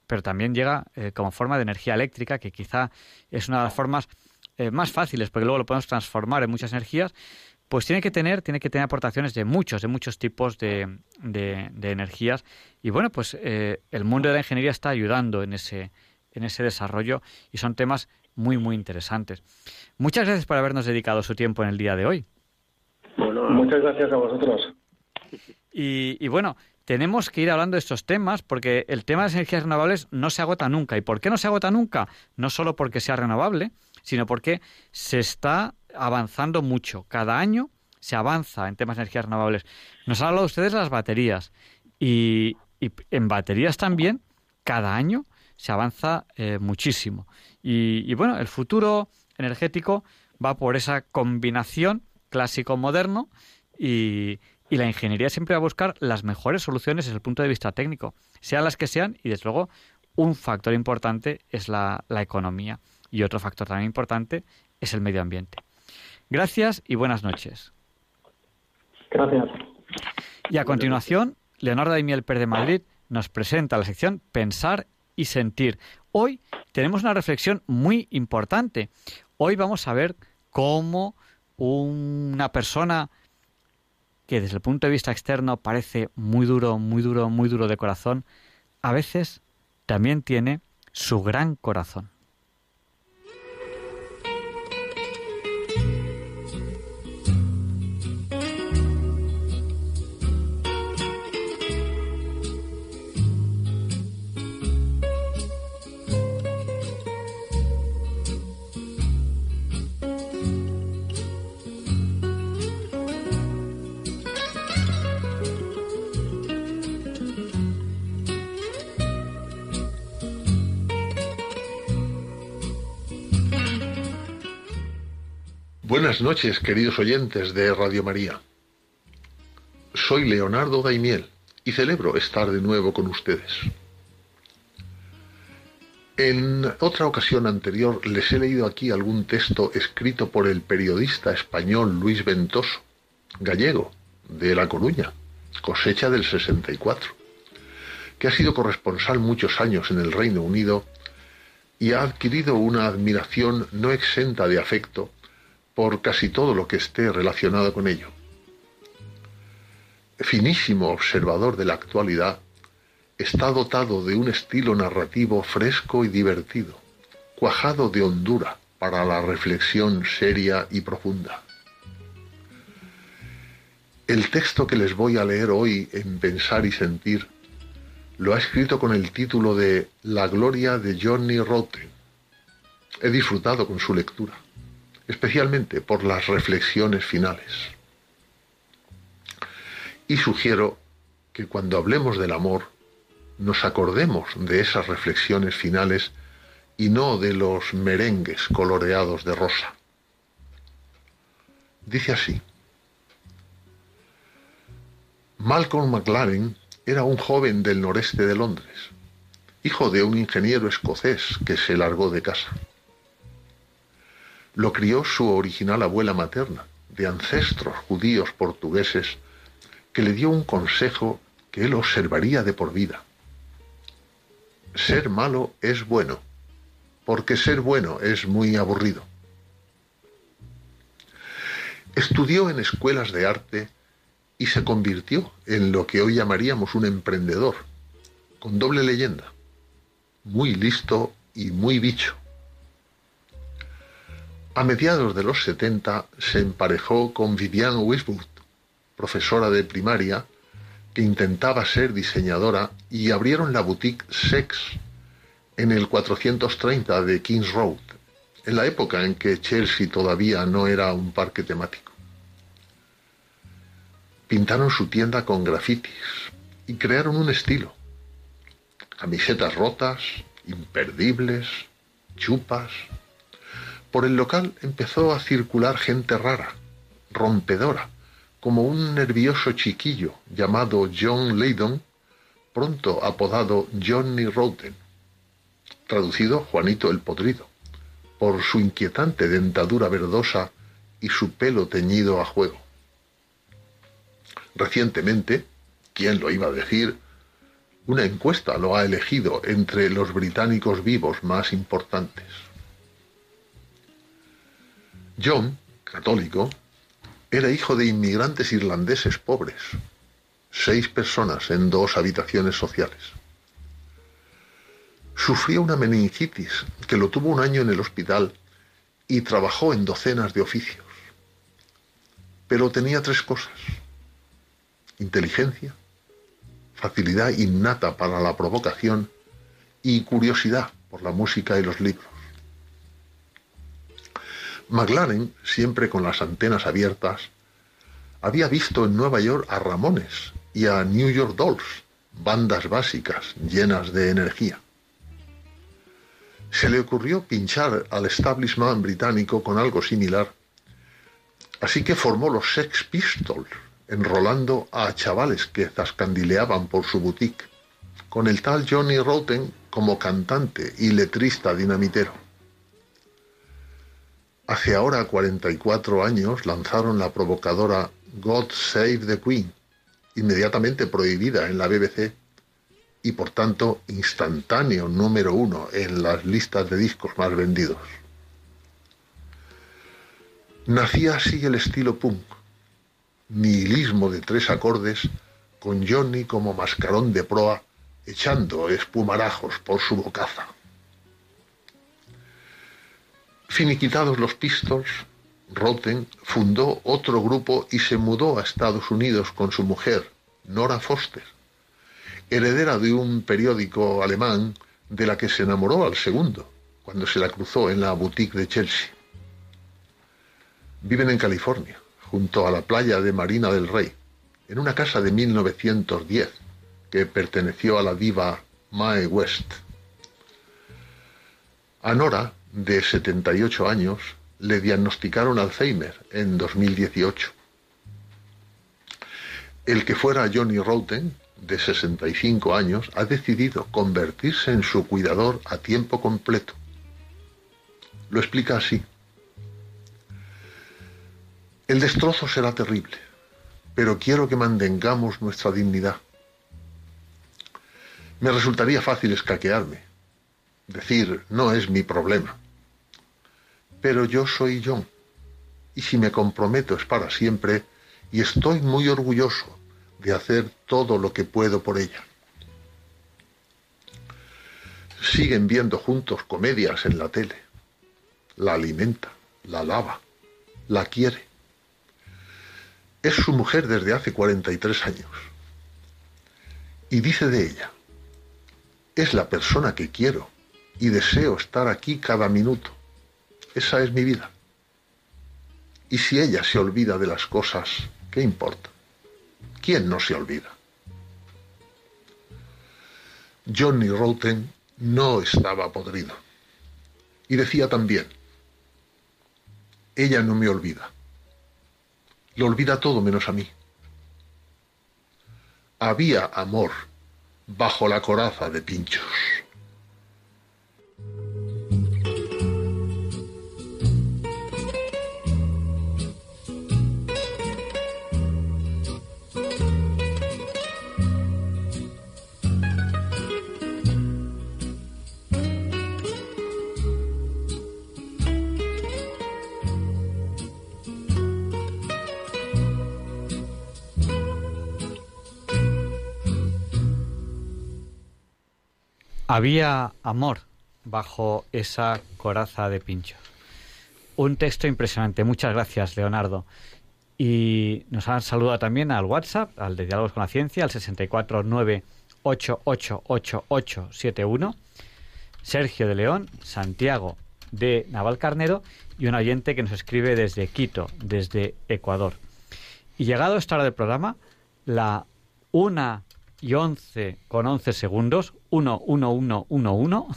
pero también llega eh, como forma de energía eléctrica, que quizá es una de las formas eh, más fáciles, porque luego lo podemos transformar en muchas energías, pues tiene que tener, tiene que tener aportaciones de muchos, de muchos tipos de, de, energías. Y bueno, pues eh, el mundo de la ingeniería está ayudando en ese, en ese desarrollo y son temas muy, muy interesantes. Muchas gracias por habernos dedicado su tiempo en el día de hoy. Bueno, muchas gracias a vosotros. Y, bueno, tenemos que ir hablando de estos temas porque el tema de las energías renovables no se agota nunca. ¿Y por qué no se agota nunca? No solo porque sea renovable, sino porque se está avanzando mucho. Cada año se avanza en temas de energías renovables. Nos han hablado ustedes de las baterías y, en baterías también, cada año se avanza eh, muchísimo. Y, bueno, el futuro energético va por esa combinación clásico-moderno y, la ingeniería siempre va a buscar las mejores soluciones desde el punto de vista técnico, sean las que sean, y desde luego un factor importante es la economía y otro factor también importante es el medio ambiente. Gracias y buenas noches. Gracias. Y a continuación, Leonardo Daimiel Per de Madrid nos presenta la sección Pensar y sentir. Hoy tenemos una reflexión muy importante. Hoy vamos a ver cómo una persona que desde el punto de vista externo parece muy duro, muy duro, muy duro de corazón, a veces también tiene su gran corazón. Buenas noches, queridos oyentes de Radio María. Soy Leonardo Daimiel y celebro estar de nuevo con ustedes. En otra ocasión anterior les he leído aquí algún texto escrito por el periodista español Luis Ventoso, gallego, de La Coruña, cosecha del 64, que ha sido corresponsal muchos años en el Reino Unido y ha adquirido una admiración no exenta de afecto por casi todo lo que esté relacionado con ello. Finísimo observador de la actualidad, está dotado de un estilo narrativo fresco y divertido, cuajado de hondura para la reflexión seria y profunda. El texto que les voy a leer hoy en Pensar y Sentir lo ha escrito con el título de La gloria de Johnny Rotten. He disfrutado con su lectura especialmente por las reflexiones finales. Y sugiero que cuando hablemos del amor, nos acordemos de esas reflexiones finales y no de los merengues coloreados de rosa. Dice así, Malcolm McLaren era un joven del noreste de Londres, hijo de un ingeniero escocés que se largó de casa. Lo crió su original abuela materna, de ancestros judíos portugueses, que le dio un consejo que él observaría de por vida. Ser malo es bueno, porque ser bueno es muy aburrido. Estudió en escuelas de arte y se convirtió en lo que hoy llamaríamos un emprendedor, con doble leyenda, muy listo y muy bicho. A mediados de los 70 se emparejó con Vivian Westwood, profesora de primaria, que intentaba ser diseñadora y abrieron la boutique Sex en el 430 de Kings Road, en la época en que Chelsea todavía no era un parque temático. Pintaron su tienda con grafitis y crearon un estilo. Camisetas rotas, imperdibles, chupas. Por el local empezó a circular gente rara, rompedora, como un nervioso chiquillo llamado John Leydon, pronto apodado Johnny Roten, traducido Juanito el Podrido, por su inquietante dentadura verdosa y su pelo teñido a juego. Recientemente, ¿quién lo iba a decir? Una encuesta lo ha elegido entre los británicos vivos más importantes. John, católico, era hijo de inmigrantes irlandeses pobres, seis personas en dos habitaciones sociales. Sufrió una meningitis que lo tuvo un año en el hospital y trabajó en docenas de oficios. Pero tenía tres cosas. Inteligencia, facilidad innata para la provocación y curiosidad por la música y los libros. McLaren, siempre con las antenas abiertas, había visto en Nueva York a Ramones y a New York Dolls, bandas básicas llenas de energía. Se le ocurrió pinchar al establishment británico con algo similar, así que formó los Sex Pistols, enrolando a chavales que zascandileaban por su boutique, con el tal Johnny Rotten como cantante y letrista dinamitero. Hace ahora 44 años lanzaron la provocadora God Save the Queen, inmediatamente prohibida en la BBC y por tanto instantáneo número uno en las listas de discos más vendidos. Nacía así el estilo punk, nihilismo de tres acordes, con Johnny como mascarón de proa echando espumarajos por su bocaza. Finiquitados los Pistols, Roten fundó otro grupo y se mudó a Estados Unidos con su mujer, Nora Foster, heredera de un periódico alemán de la que se enamoró al segundo, cuando se la cruzó en la boutique de Chelsea. Viven en California, junto a la playa de Marina del Rey, en una casa de 1910 que perteneció a la diva Mae West. A Nora de 78 años, le diagnosticaron Alzheimer en 2018. El que fuera Johnny Roten, de 65 años, ha decidido convertirse en su cuidador a tiempo completo. Lo explica así. El destrozo será terrible, pero quiero que mantengamos nuestra dignidad. Me resultaría fácil escaquearme, decir, no es mi problema pero yo soy John. Y si me comprometo es para siempre y estoy muy orgulloso de hacer todo lo que puedo por ella. Siguen viendo juntos comedias en la tele. La alimenta, la lava, la quiere. Es su mujer desde hace 43 años. Y dice de ella, es la persona que quiero y deseo estar aquí cada minuto esa es mi vida. Y si ella se olvida de las cosas, ¿qué importa? ¿Quién no se olvida? Johnny Roten no estaba podrido. Y decía también, ella no me olvida. Lo olvida todo menos a mí. Había amor bajo la coraza de pinchos. Había amor bajo esa coraza de pinchos. Un texto impresionante. Muchas gracias, Leonardo. Y nos han saludado también al WhatsApp, al de Diálogos con la Ciencia, al 649888871. Sergio de León, Santiago de Navalcarnero y un oyente que nos escribe desde Quito, desde Ecuador. Y llegado a esta hora del programa, la una y 11 con 11 segundos, 1, 1, 1, 1, 1,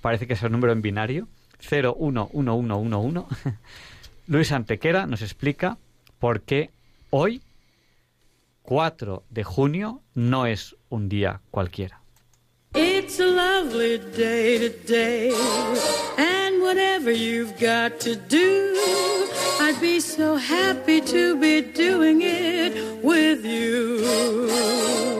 parece que es el número en binario, 0, 1, 1, 1, 1, 1. Luis Antequera nos explica por qué hoy, 4 de junio, no es un día cualquiera. It's a lovely day today, and whatever you've got to do, I'd be so happy to be doing it with you.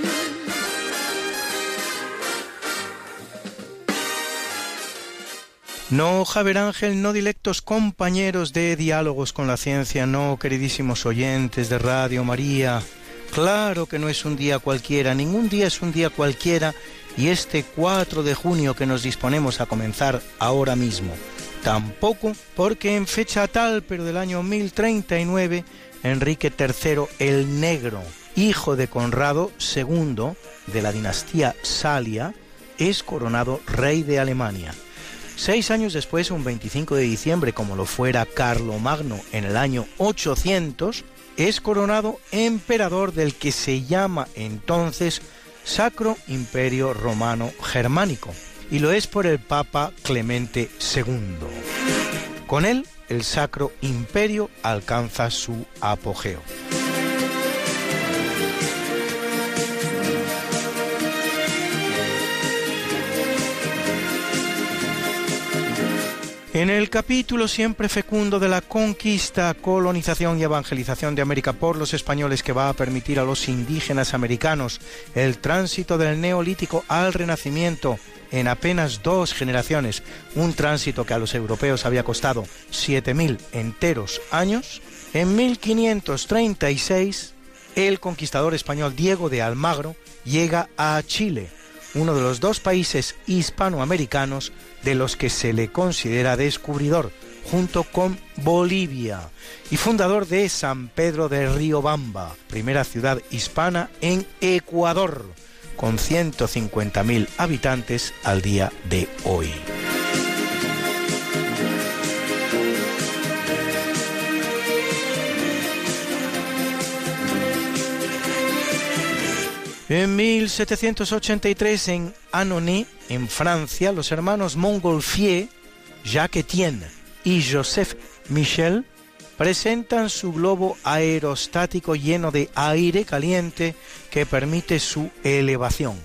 No, Javier Ángel, no directos compañeros de diálogos con la ciencia, no, queridísimos oyentes de Radio María. Claro que no es un día cualquiera, ningún día es un día cualquiera y este 4 de junio que nos disponemos a comenzar ahora mismo. Tampoco porque en fecha tal, pero del año 1039, Enrique III el Negro, hijo de Conrado II de la dinastía Salia, es coronado rey de Alemania. Seis años después, un 25 de diciembre, como lo fuera Carlomagno en el año 800, es coronado emperador del que se llama entonces Sacro Imperio Romano Germánico, y lo es por el Papa Clemente II. Con él, el Sacro Imperio alcanza su apogeo. En el capítulo siempre fecundo de la conquista, colonización y evangelización de América por los españoles que va a permitir a los indígenas americanos el tránsito del neolítico al renacimiento en apenas dos generaciones, un tránsito que a los europeos había costado 7.000 enteros años, en 1536 el conquistador español Diego de Almagro llega a Chile, uno de los dos países hispanoamericanos de los que se le considera descubridor, junto con Bolivia, y fundador de San Pedro de Riobamba, primera ciudad hispana en Ecuador, con 150.000 habitantes al día de hoy. En 1783, en Annonay, en Francia, los hermanos Montgolfier, Jacques Etienne y Joseph Michel presentan su globo aerostático lleno de aire caliente que permite su elevación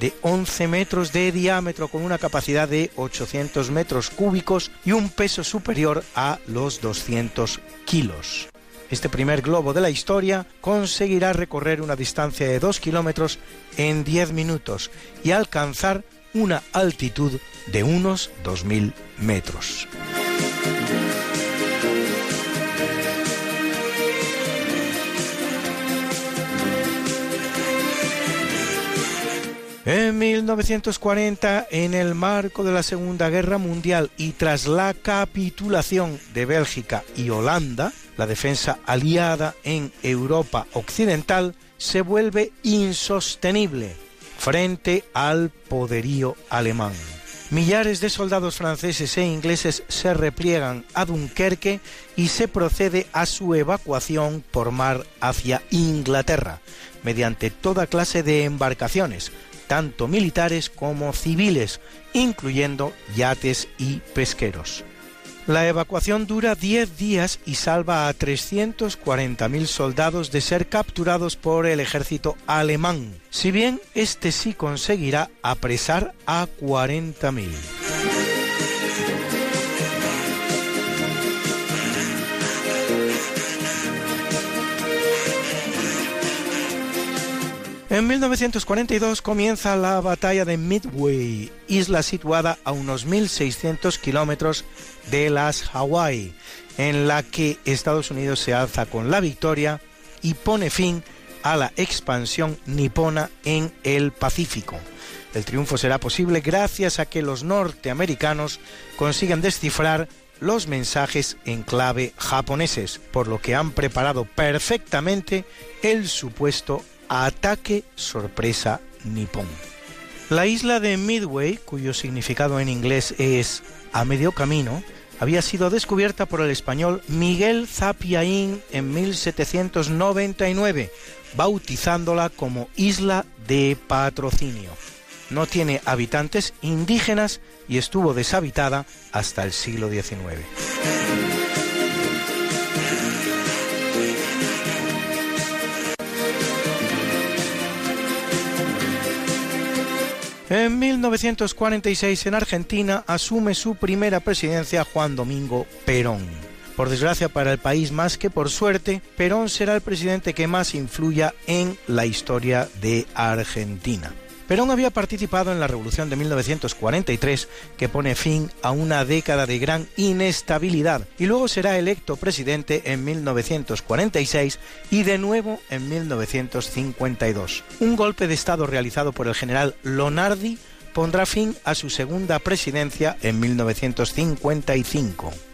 de 11 metros de diámetro con una capacidad de 800 metros cúbicos y un peso superior a los 200 kilos. Este primer globo de la historia conseguirá recorrer una distancia de 2 kilómetros en 10 minutos y alcanzar una altitud de unos 2.000 metros. En 1940, en el marco de la Segunda Guerra Mundial y tras la capitulación de Bélgica y Holanda, la defensa aliada en Europa Occidental se vuelve insostenible frente al poderío alemán. Millares de soldados franceses e ingleses se repliegan a Dunkerque y se procede a su evacuación por mar hacia Inglaterra, mediante toda clase de embarcaciones, tanto militares como civiles, incluyendo yates y pesqueros. La evacuación dura 10 días y salva a 340.000 soldados de ser capturados por el ejército alemán, si bien este sí conseguirá apresar a 40.000. En 1942 comienza la batalla de Midway, isla situada a unos 1.600 kilómetros de las Hawái, en la que Estados Unidos se alza con la victoria y pone fin a la expansión nipona en el Pacífico. El triunfo será posible gracias a que los norteamericanos consiguen descifrar los mensajes en clave japoneses, por lo que han preparado perfectamente el supuesto ataque sorpresa nipón. La isla de Midway, cuyo significado en inglés es a medio camino, había sido descubierta por el español Miguel Zapiaín en 1799, bautizándola como Isla de Patrocinio. No tiene habitantes indígenas y estuvo deshabitada hasta el siglo XIX. En 1946 en Argentina asume su primera presidencia Juan Domingo Perón. Por desgracia para el país más que por suerte, Perón será el presidente que más influya en la historia de Argentina. Perón había participado en la Revolución de 1943, que pone fin a una década de gran inestabilidad, y luego será electo presidente en 1946 y de nuevo en 1952. Un golpe de Estado realizado por el general Lonardi pondrá fin a su segunda presidencia en 1955.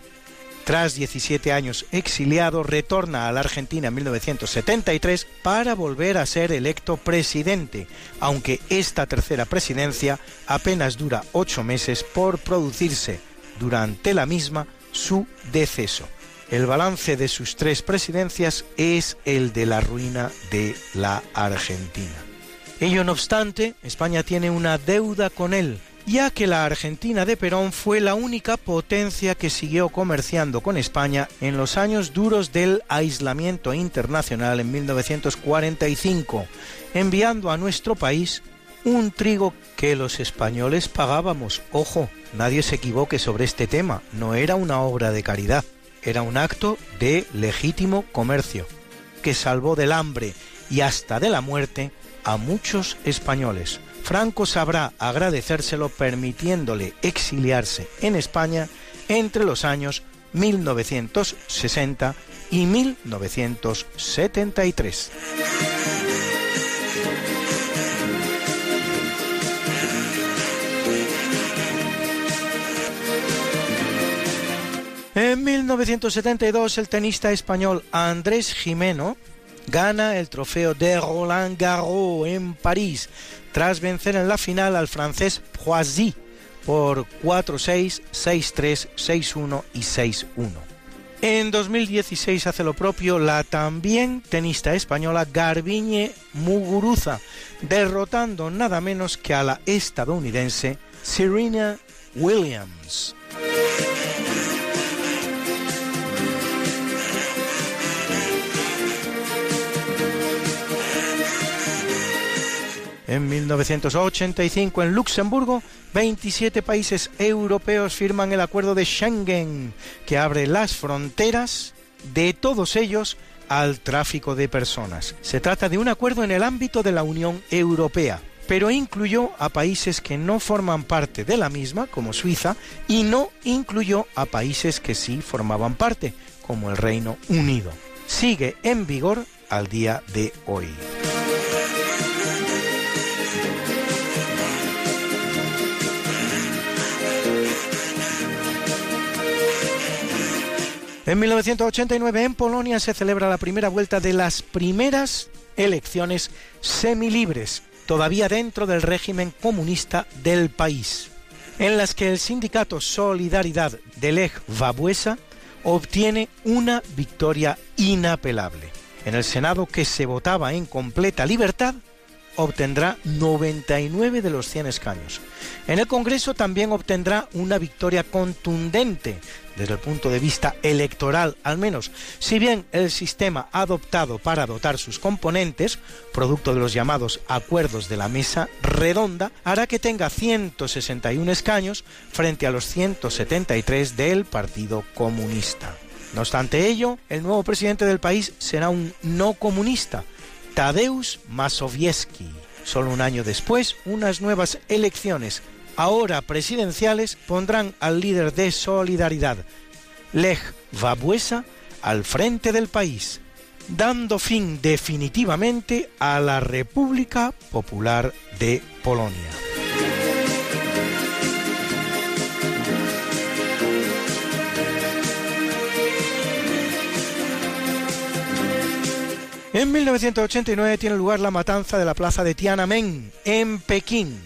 Tras 17 años exiliado, retorna a la Argentina en 1973 para volver a ser electo presidente, aunque esta tercera presidencia apenas dura ocho meses por producirse durante la misma su deceso. El balance de sus tres presidencias es el de la ruina de la Argentina. Ello no obstante, España tiene una deuda con él, ya que la Argentina de Perón fue la única potencia que siguió comerciando con España en los años duros del aislamiento internacional en 1945, enviando a nuestro país un trigo que los españoles pagábamos. Ojo, nadie se equivoque sobre este tema, no era una obra de caridad, era un acto de legítimo comercio, que salvó del hambre y hasta de la muerte a muchos españoles. Franco sabrá agradecérselo permitiéndole exiliarse en España entre los años 1960 y 1973. En 1972 el tenista español Andrés Jimeno gana el trofeo de Roland Garros en París tras vencer en la final al francés Poisy por 4-6, 6-3, 6-1 y 6-1. En 2016 hace lo propio la también tenista española Garbiñe Muguruza, derrotando nada menos que a la estadounidense Serena Williams. En 1985, en Luxemburgo, 27 países europeos firman el acuerdo de Schengen, que abre las fronteras de todos ellos al tráfico de personas. Se trata de un acuerdo en el ámbito de la Unión Europea, pero incluyó a países que no forman parte de la misma, como Suiza, y no incluyó a países que sí formaban parte, como el Reino Unido. Sigue en vigor al día de hoy. En 1989 en Polonia se celebra la primera vuelta de las primeras elecciones semilibres, todavía dentro del régimen comunista del país, en las que el sindicato Solidaridad de Lech Wałęsa obtiene una victoria inapelable. En el Senado, que se votaba en completa libertad, obtendrá 99 de los 100 escaños. En el Congreso también obtendrá una victoria contundente desde el punto de vista electoral, al menos, si bien el sistema adoptado para dotar sus componentes, producto de los llamados acuerdos de la mesa redonda, hará que tenga 161 escaños frente a los 173 del Partido Comunista. No obstante ello, el nuevo presidente del país será un no comunista, Tadeusz Mazowiecki. Solo un año después, unas nuevas elecciones, ahora presidenciales, pondrán al líder de Solidaridad, Lech Wałęsa, al frente del país, dando fin definitivamente a la República Popular de Polonia. En 1989 tiene lugar la matanza de la plaza de Tiananmen, en Pekín,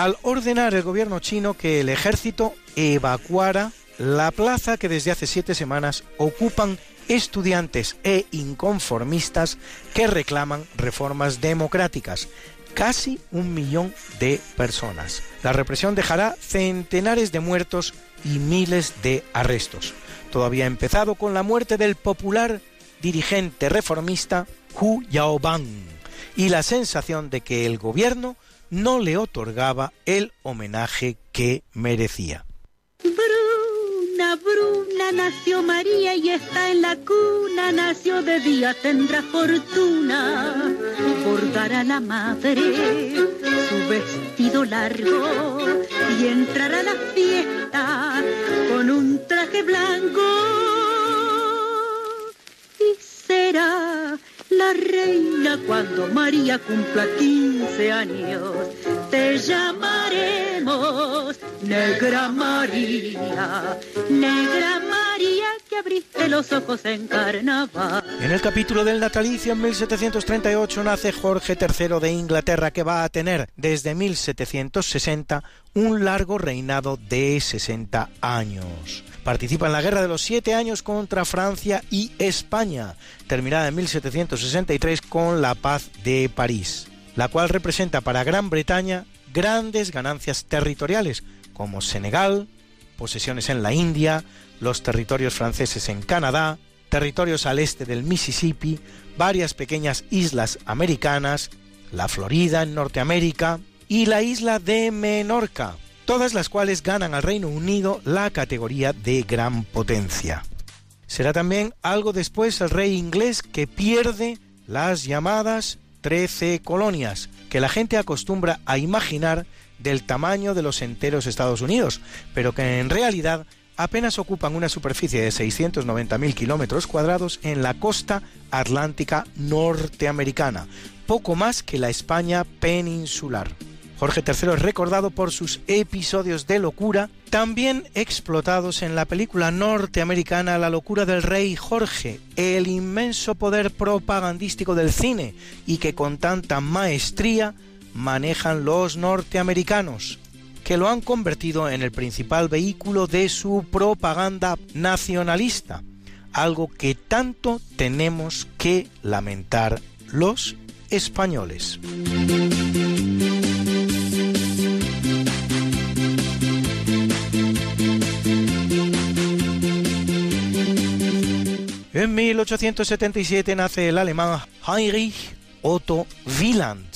al ordenar el gobierno chino que el ejército evacuara la plaza que desde hace siete semanas ocupan estudiantes e inconformistas que reclaman reformas democráticas. Casi un millón de personas. La represión dejará centenares de muertos y miles de arrestos. Todavía empezado con la muerte del popular dirigente reformista Hu Yaobang y la sensación de que el gobierno no le otorgaba el homenaje que merecía. Bruna, Bruna, nació María y está en la cuna, nació de día, tendrá fortuna, bordará la madre su vestido largo y entrará a la fiesta con un traje blanco. Y será la reina cuando María cumpla 15 años. Te llamaremos Negra María, Negra María que abriste los ojos en carnaval. En el capítulo del natalicio en 1738 nace Jorge III de Inglaterra que va a tener desde 1760 un largo reinado de 60 años. Participa en la Guerra de los Siete Años contra Francia y España, terminada en 1763 con la Paz de París, la cual representa para Gran Bretaña grandes ganancias territoriales, como Senegal, posesiones en la India, los territorios franceses en Canadá, territorios al este del Mississippi, varias pequeñas islas americanas, la Florida en Norteamérica y la isla de Menorca, todas las cuales ganan al Reino Unido la categoría de gran potencia. Será también algo después el rey inglés que pierde las llamadas 13 colonias, que la gente acostumbra a imaginar del tamaño de los enteros Estados Unidos, pero que en realidad apenas ocupan una superficie de 690.000 kilómetros cuadrados en la costa atlántica norteamericana, poco más que la España peninsular. Jorge III es recordado por sus episodios de locura, también explotados en la película norteamericana La locura del rey Jorge, el inmenso poder propagandístico del cine y que con tanta maestría manejan los norteamericanos, que lo han convertido en el principal vehículo de su propaganda nacionalista, algo que tanto tenemos que lamentar los españoles. En 1877 nace el alemán Heinrich Otto Wieland,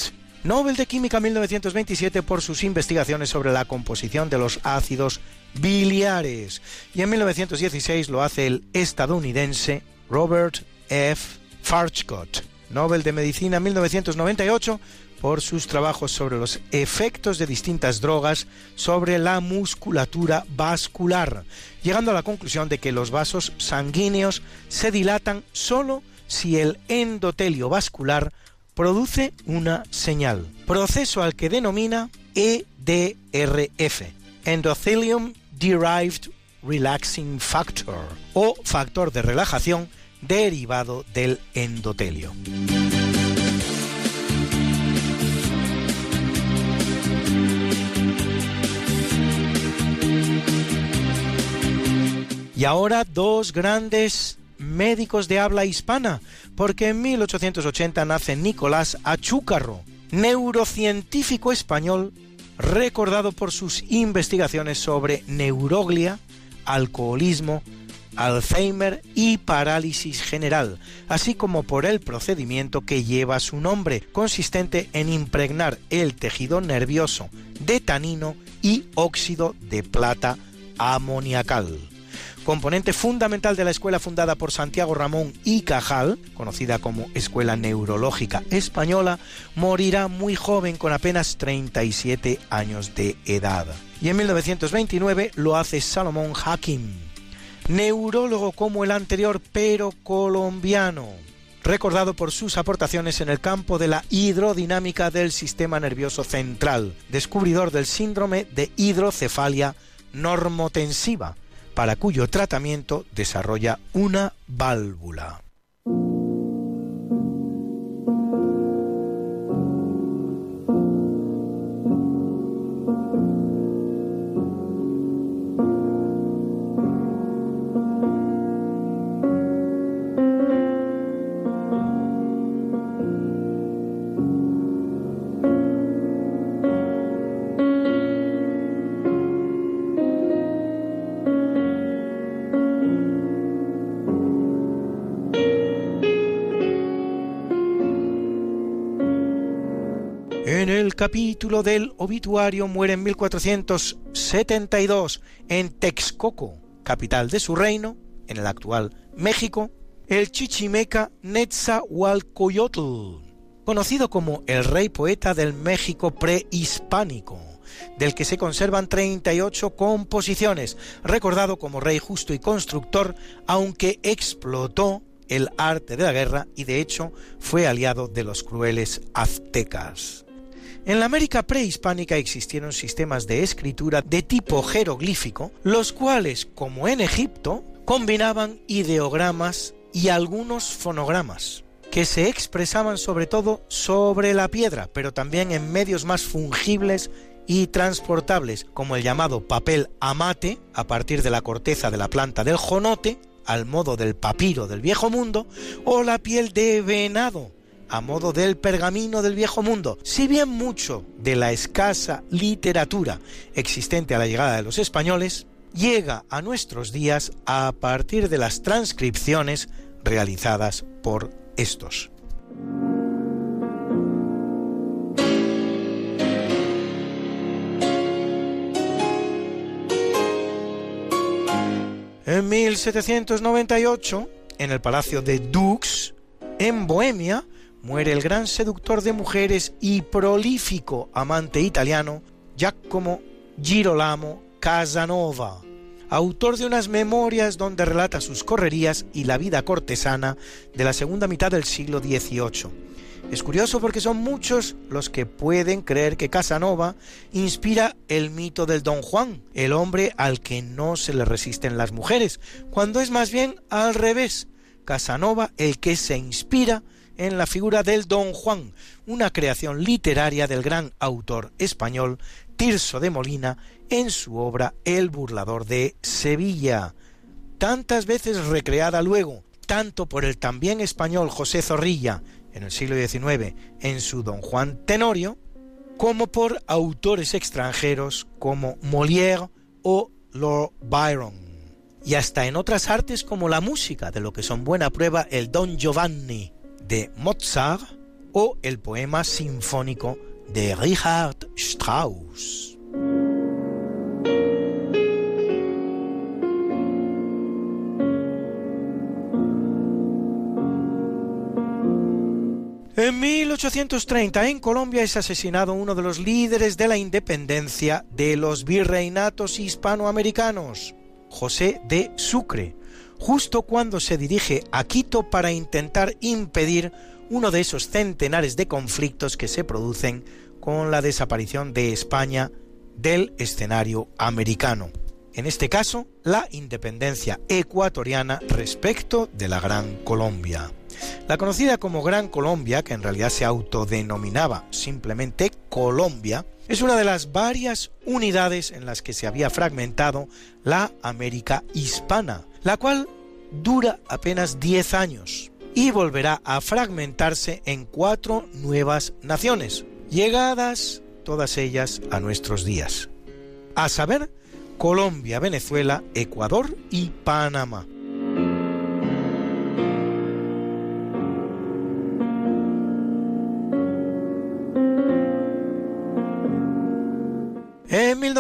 Nobel de Química 1927 por sus investigaciones sobre la composición de los ácidos biliares. Y en 1916 lo hace el estadounidense Robert F. Farchcott, Nobel de Medicina 1998 por sus trabajos sobre los efectos de distintas drogas sobre la musculatura vascular, llegando a la conclusión de que los vasos sanguíneos se dilatan solo si el endotelio vascular produce una señal, proceso al que denomina EDRF, Endothelium Derived relaxing factor o factor de relajación derivado del endotelio. Y ahora dos grandes médicos de habla hispana, porque en 1880 nace Nicolás Achúcarro, neurocientífico español recordado por sus investigaciones sobre neuroglia, alcoholismo, Alzheimer y parálisis general, así como por el procedimiento que lleva su nombre, consistente en impregnar el tejido nervioso de tanino y óxido de plata amoniacal componente fundamental de la escuela fundada por Santiago Ramón y Cajal, conocida como Escuela Neurológica Española, morirá muy joven con apenas 37 años de edad. Y en 1929 lo hace Salomón Hakim, neurólogo como el anterior pero colombiano, recordado por sus aportaciones en el campo de la hidrodinámica del sistema nervioso central, descubridor del síndrome de hidrocefalia normotensiva, para cuyo tratamiento desarrolla una válvula. Capítulo del obituario muere en 1472 en Texcoco, capital de su reino, en el actual México, el chichimeca Netzahualcoyotl, conocido como el rey poeta del México prehispánico, del que se conservan 38 composiciones, recordado como rey justo y constructor, aunque explotó el arte de la guerra y de hecho fue aliado de los crueles aztecas. En la América prehispánica existieron sistemas de escritura de tipo jeroglífico, los cuales, como en Egipto, combinaban ideogramas y algunos fonogramas, que se expresaban sobre todo sobre la piedra, pero también en medios más fungibles y transportables, como el llamado papel amate, a partir de la corteza de la planta del jonote, al modo del papiro del viejo mundo, o la piel de venado, a modo del pergamino del viejo mundo, si bien mucho de la escasa literatura existente a la llegada de los españoles llega a nuestros días a partir de las transcripciones realizadas por estos. En 1798, en el Palacio de Dux, en Bohemia, muere el gran seductor de mujeres y prolífico amante italiano Giacomo Girolamo Casanova, autor de unas memorias donde relata sus correrías y la vida cortesana de la segunda mitad del siglo XVIII. Es curioso porque son muchos los que pueden creer que Casanova inspira el mito del Don Juan, el hombre al que no se le resisten las mujeres, cuando es más bien al revés, Casanova el que se inspira en la figura del Don Juan, una creación literaria del gran autor español Tirso de Molina en su obra El burlador de Sevilla, tantas veces recreada luego, tanto por el también español José Zorrilla en el siglo XIX en su Don Juan Tenorio, como por autores extranjeros como Molière o Lord Byron, y hasta en otras artes como la música, de lo que son buena prueba el Don Giovanni de Mozart o el poema sinfónico de Richard Strauss. En 1830 en Colombia es asesinado uno de los líderes de la independencia de los virreinatos hispanoamericanos, José de Sucre, justo cuando se dirige a Quito para intentar impedir uno de esos centenares de conflictos que se producen con la desaparición de España del escenario americano. en este caso, la independencia ecuatoriana respecto de la Gran Colombia. La conocida como Gran Colombia, que en realidad se autodenominaba simplemente Colombia, es una de las varias unidades en las que se había fragmentado la América hispana, la cual dura apenas 10 años y volverá a fragmentarse en cuatro nuevas naciones, llegadas todas ellas a nuestros días, a saber, Colombia, Venezuela, Ecuador y Panamá.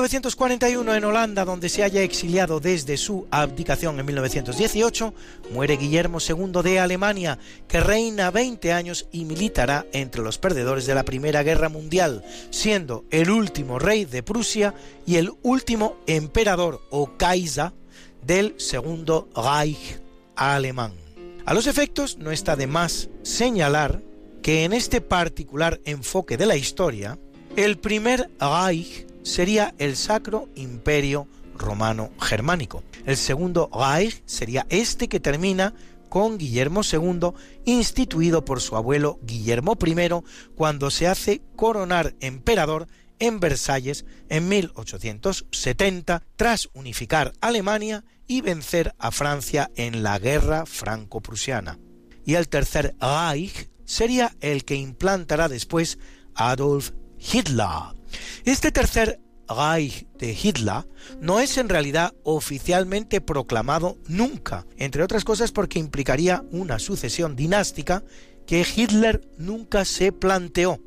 1941, en Holanda, donde se haya exiliado desde su abdicación en 1918, muere Guillermo II de Alemania, que reina 20 años y militará entre los perdedores de la Primera Guerra Mundial, siendo el último rey de Prusia y el último emperador o Kaiser del Segundo Reich alemán. A los efectos, no está de más señalar que en este particular enfoque de la historia, el primer Reich sería el Sacro Imperio Romano Germánico. El segundo Reich sería este que termina con Guillermo II, instituido por su abuelo Guillermo I cuando se hace coronar emperador en Versalles en 1870 tras unificar Alemania y vencer a Francia en la guerra franco-prusiana. Y el tercer Reich sería el que implantará después Adolf Hitler. Este tercer Reich de Hitler no es en realidad oficialmente proclamado nunca, entre otras cosas porque implicaría una sucesión dinástica que Hitler nunca se planteó,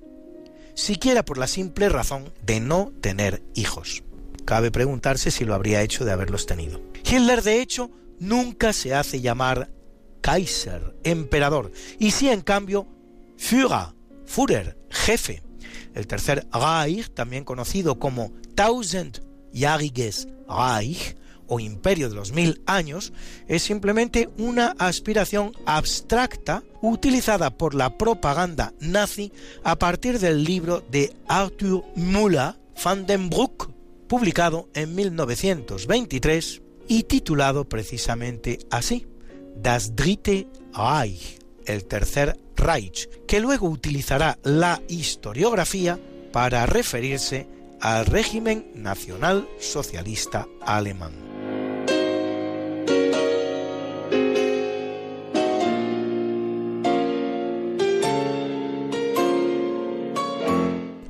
siquiera por la simple razón de no tener hijos. Cabe preguntarse si lo habría hecho de haberlos tenido. Hitler, de hecho, nunca se hace llamar Kaiser, emperador, y sí, en cambio, Führer, Führer, jefe. El tercer Reich, también conocido como Tausendjähriges Reich, o Imperio de los Mil Años, es simplemente una aspiración abstracta utilizada por la propaganda nazi a partir del libro de Arthur Müller van den Broek, publicado en 1923 y titulado precisamente así, Das Dritte Reich, el Tercer Reich, que luego utilizará la historiografía para referirse al régimen nacional socialista alemán.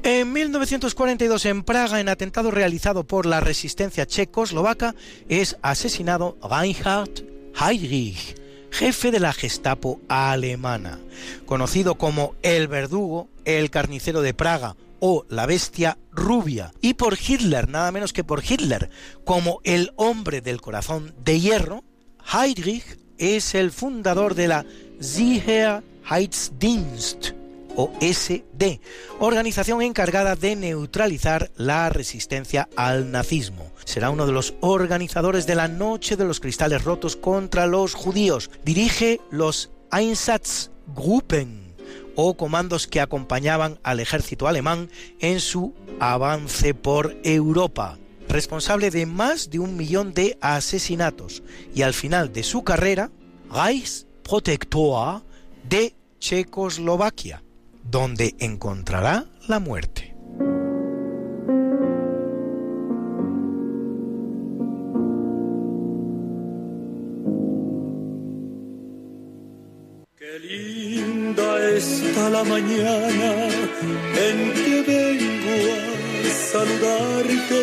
En 1942 en Praga, en atentado realizado por la resistencia checoslovaca, es asesinado Reinhard Heydrich, jefe de la Gestapo alemana, conocido como el verdugo, el carnicero de Praga o la bestia rubia, y por Hitler, nada menos que por Hitler, como el hombre del corazón de hierro, Heydrich es el fundador de la Sicherheitsdienst, o SD, organización encargada de neutralizar la resistencia al nazismo. Será uno de los organizadores de la Noche de los Cristales Rotos contra los judíos. Dirige los Einsatzgruppen o comandos que acompañaban al ejército alemán en su avance por Europa responsable de más de un millón de asesinatos y al final de su carrera, Reichsprotektor de Checoslovaquia donde encontrará la muerte. Qué linda está la mañana en que vengo a saludarte.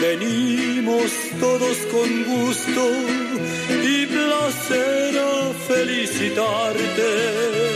Venimos todos con gusto y placer a felicitarte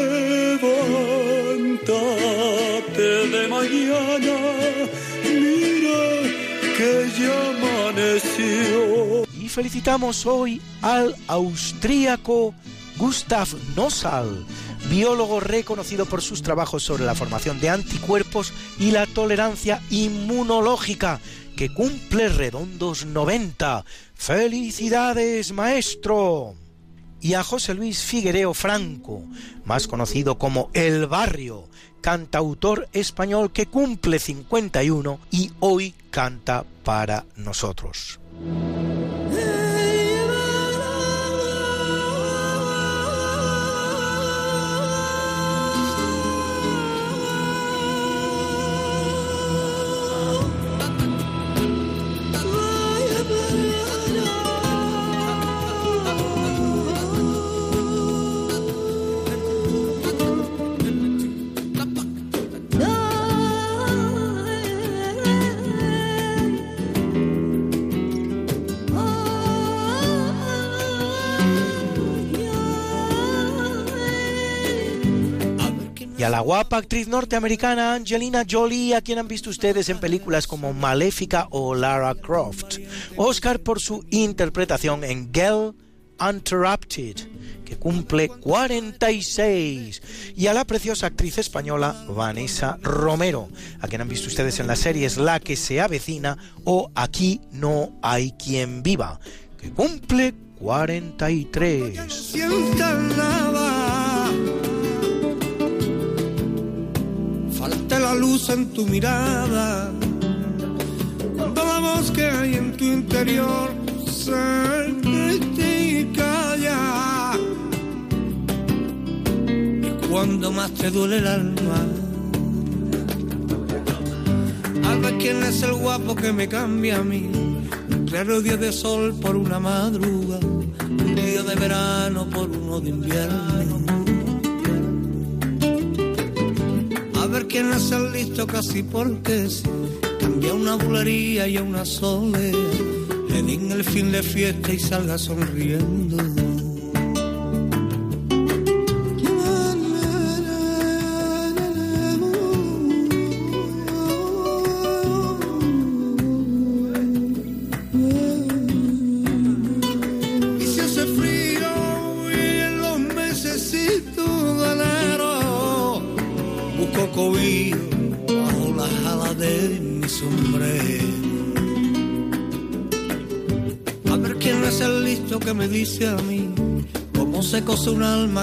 felicitamos hoy al austríaco Gustav Nossal, biólogo reconocido por sus trabajos sobre la formación de anticuerpos y la tolerancia inmunológica, que cumple redondos 90. ¡Felicidades, maestro! Y a José Luis Figuereo Franco, más conocido como El Barrio, cantautor español que cumple 51 y hoy canta para nosotros. Y a la guapa actriz norteamericana Angelina Jolie, a quien han visto ustedes en películas como Maléfica o Lara Croft. Oscar por su interpretación en Girl Interrupted, que cumple 46. Y a la preciosa actriz española Vanessa Romero, a quien han visto ustedes en las series La que se avecina o Aquí no hay quien viva, que cumple 43. sienta nada. Falta la luz en tu mirada. Cuando la voz que hay en tu interior se critica ya. Y cuando más te duele el alma. Al ver quién es el guapo que me cambia a mí. Un claro día de sol por una madruga. Un día de verano por uno de invierno. Quién es el listo casi porque sí. Cambia una bulería y a una soledad. Le den el fin de fiesta y salga sonriendo.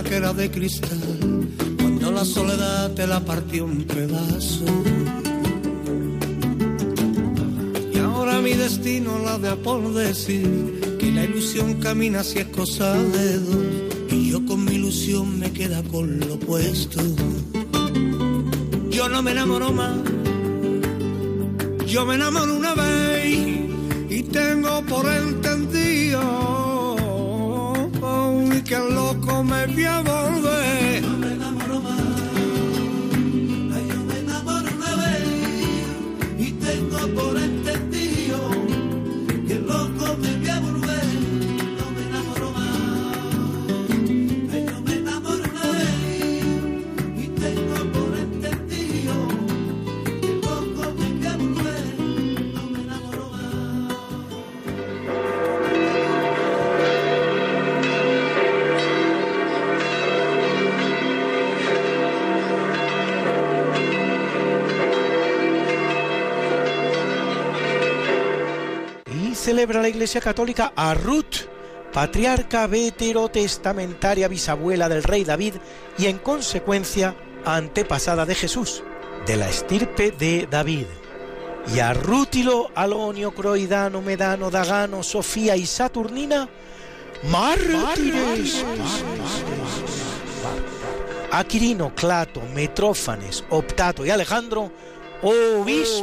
Que era de cristal cuando la soledad te la partió en pedazos. Y ahora mi destino la de por decir que la ilusión camina si es cosa de dos y yo con mi ilusión me queda con lo opuesto. Yo no me enamoro más, yo me enamoro Iglesia Católica a Ruth, patriarca veterotestamentaria bisabuela del rey David y en consecuencia antepasada de Jesús, de la estirpe de David. Y a Rútilo, Alonio, Croidano, Medano, Dagano, Sofía y Saturnina, mártires. A Clato, Metrófanes, Optato y Alejandro, obis,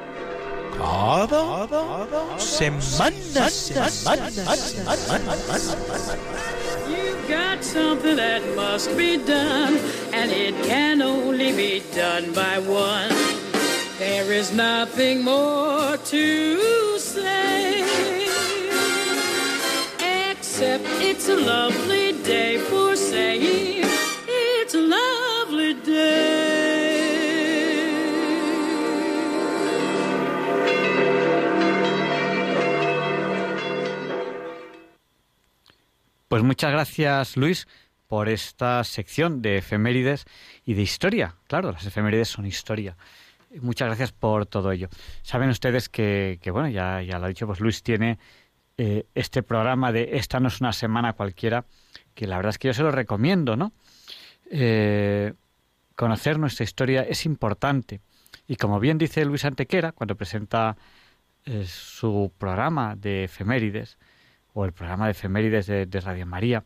cada semana. You've got something that must be done, and and it can only be done by one. There is nothing more to say, except it's a lovely day for saying it's a lovely day. Pues muchas gracias, Luis, por esta sección de efemérides y de historia. Claro, las efemérides son historia. Muchas gracias por todo ello. Saben ustedes que, que bueno, ya, ya lo ha dicho, pues Luis tiene eh, este programa de Esta no es una semana cualquiera, que la verdad es que yo se lo recomiendo, ¿no? Eh, conocer nuestra historia es importante. Y como bien dice Luis Antequera, cuando presenta eh, su programa de efemérides, o el programa de efemérides de, Radio María,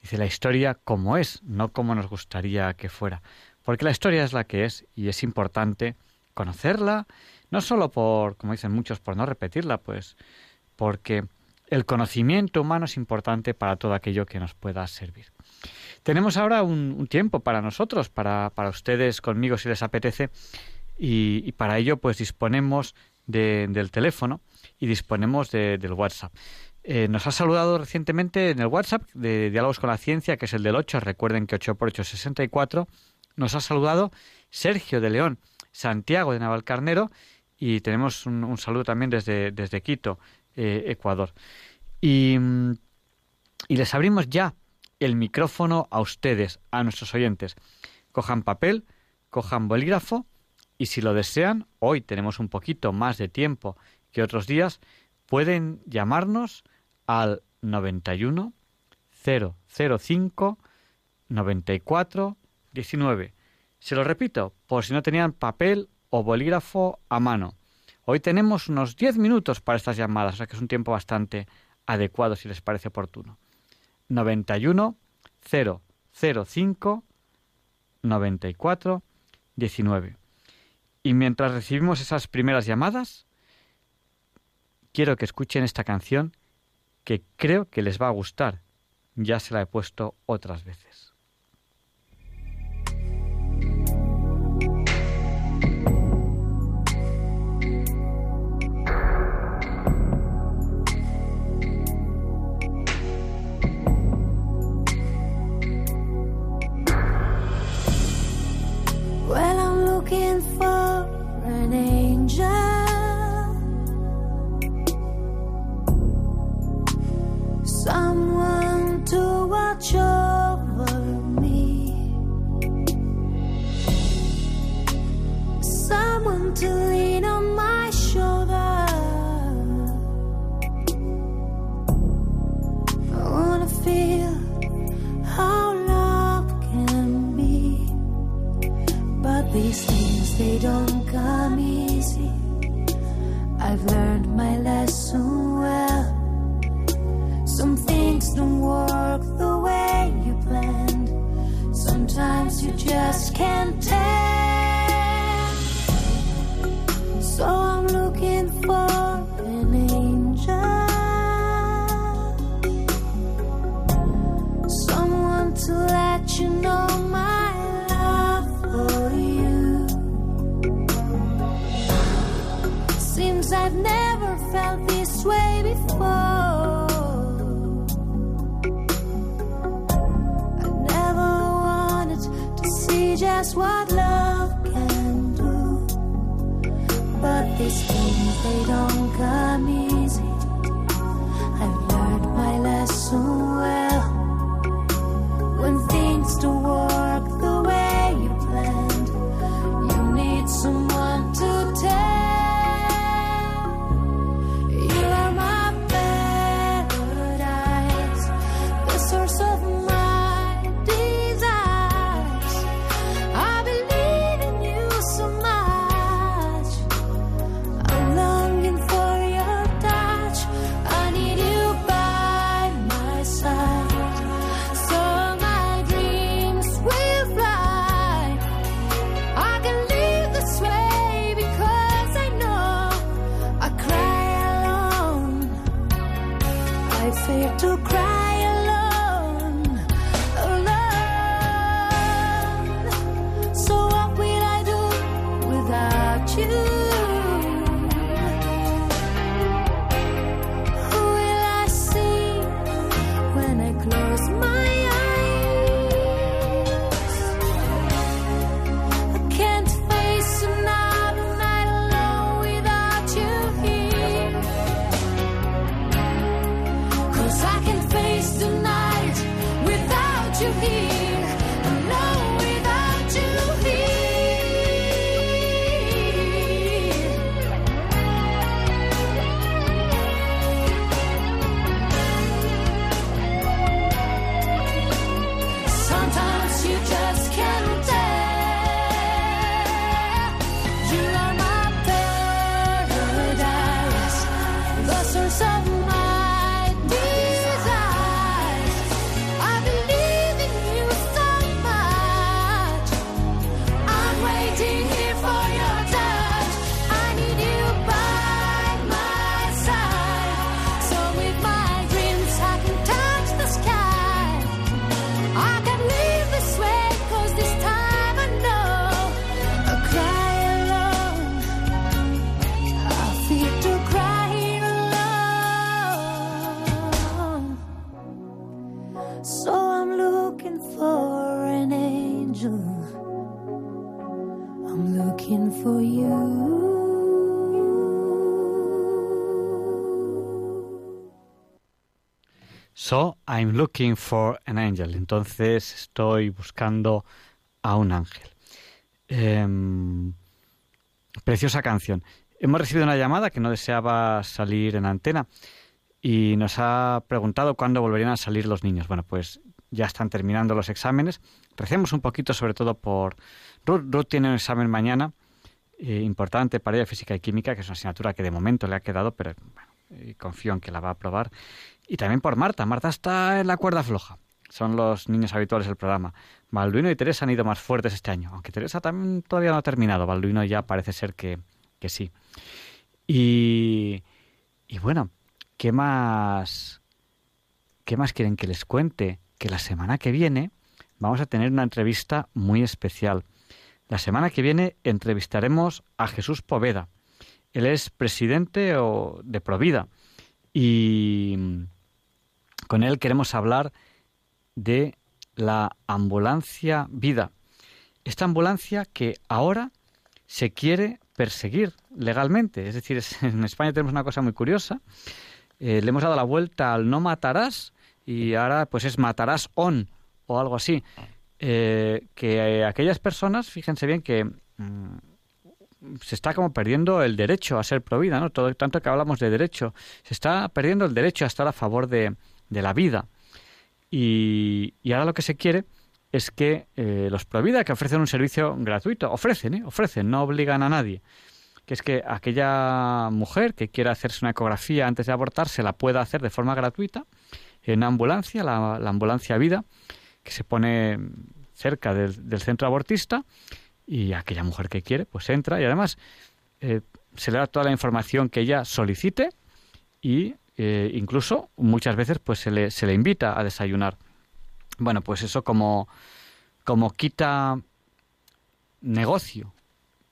dice la historia como es, no como nos gustaría que fuera. Porque la historia es la que es y es importante conocerla, no solo por, como dicen muchos, por no repetirla, pues porque el conocimiento humano es importante para todo aquello que nos pueda servir. Tenemos ahora un, tiempo para nosotros, para, para, ustedes conmigo si les apetece, y, para ello pues disponemos de, del teléfono y disponemos de, del WhatsApp. Eh, nos ha saludado recientemente en el WhatsApp de Diálogos con la Ciencia, que es el del 8, recuerden que 8 por 8 es 64, nos ha saludado Sergio de León, Santiago de Navalcarnero y tenemos un, saludo también desde, desde Quito, eh, Ecuador. Y, y les abrimos ya el micrófono a ustedes, a nuestros oyentes. Cojan papel, cojan bolígrafo y si lo desean, hoy tenemos un poquito más de tiempo que otros días, pueden llamarnos al 91 005 94 19. Se lo repito, por si no tenían papel o bolígrafo a mano. Hoy tenemos unos 10 minutos para estas llamadas, o sea que es un tiempo bastante adecuado si les parece oportuno. 91 005 94 19. Y mientras recibimos esas primeras llamadas, quiero que escuchen esta canción que creo que les va a gustar. Ya se la he puesto otras veces. They don't come easy. I've learned my lesson well. Some things don't work the way you planned. Sometimes you just can't tell. Just what love can do. But these things, they don't come easy. I'm looking for an angel. Entonces, estoy buscando a un ángel. Em, preciosa canción. Hemos recibido una llamada que no deseaba salir en antena y nos ha preguntado cuándo volverían a salir los niños. Bueno, pues ya están terminando los exámenes. Recemos un poquito, sobre todo por Ruth. Ruth tiene un examen mañana eh, importante para ella, física y química, que es una asignatura que de momento le ha quedado, pero eh, confío en que la va a aprobar. Y también por Marta. Marta está en la cuerda floja. Son los niños habituales del programa. Balduino y Teresa han ido más fuertes este año, aunque Teresa también todavía no ha terminado. Balduino ya parece ser que, que sí. Y, y bueno, ¿qué más, ¿qué más quieren que les cuente? Que la semana que viene vamos a tener una entrevista muy especial. La semana que viene entrevistaremos a Jesús Poveda. Él es presidente o- de Provida y con él queremos hablar de la ambulancia vida. Esta ambulancia que ahora se quiere perseguir legalmente. Es decir, en España tenemos una cosa muy curiosa. Eh, le hemos dado la vuelta al no matarás y ahora pues es matarás on o algo así. Eh, que eh, aquellas personas, fíjense bien que mm, se está como perdiendo el derecho a ser provida, ¿no? Todo tanto que hablamos de derecho, se está perdiendo el derecho a estar a favor de, de la vida. Y, y ahora lo que se quiere es que eh, los provida que ofrecen un servicio gratuito, ofrecen, ¿eh? ofrecen, no obligan a nadie, que es que aquella mujer que quiera hacerse una ecografía antes de abortar se la pueda hacer de forma gratuita en ambulancia, la, la ambulancia vida, que se pone cerca del, del centro abortista y aquella mujer que quiere pues entra y además eh, se le da toda la información que ella solicite y eh, incluso muchas veces pues se le, se le invita a desayunar. Bueno, pues eso como, como quita negocio,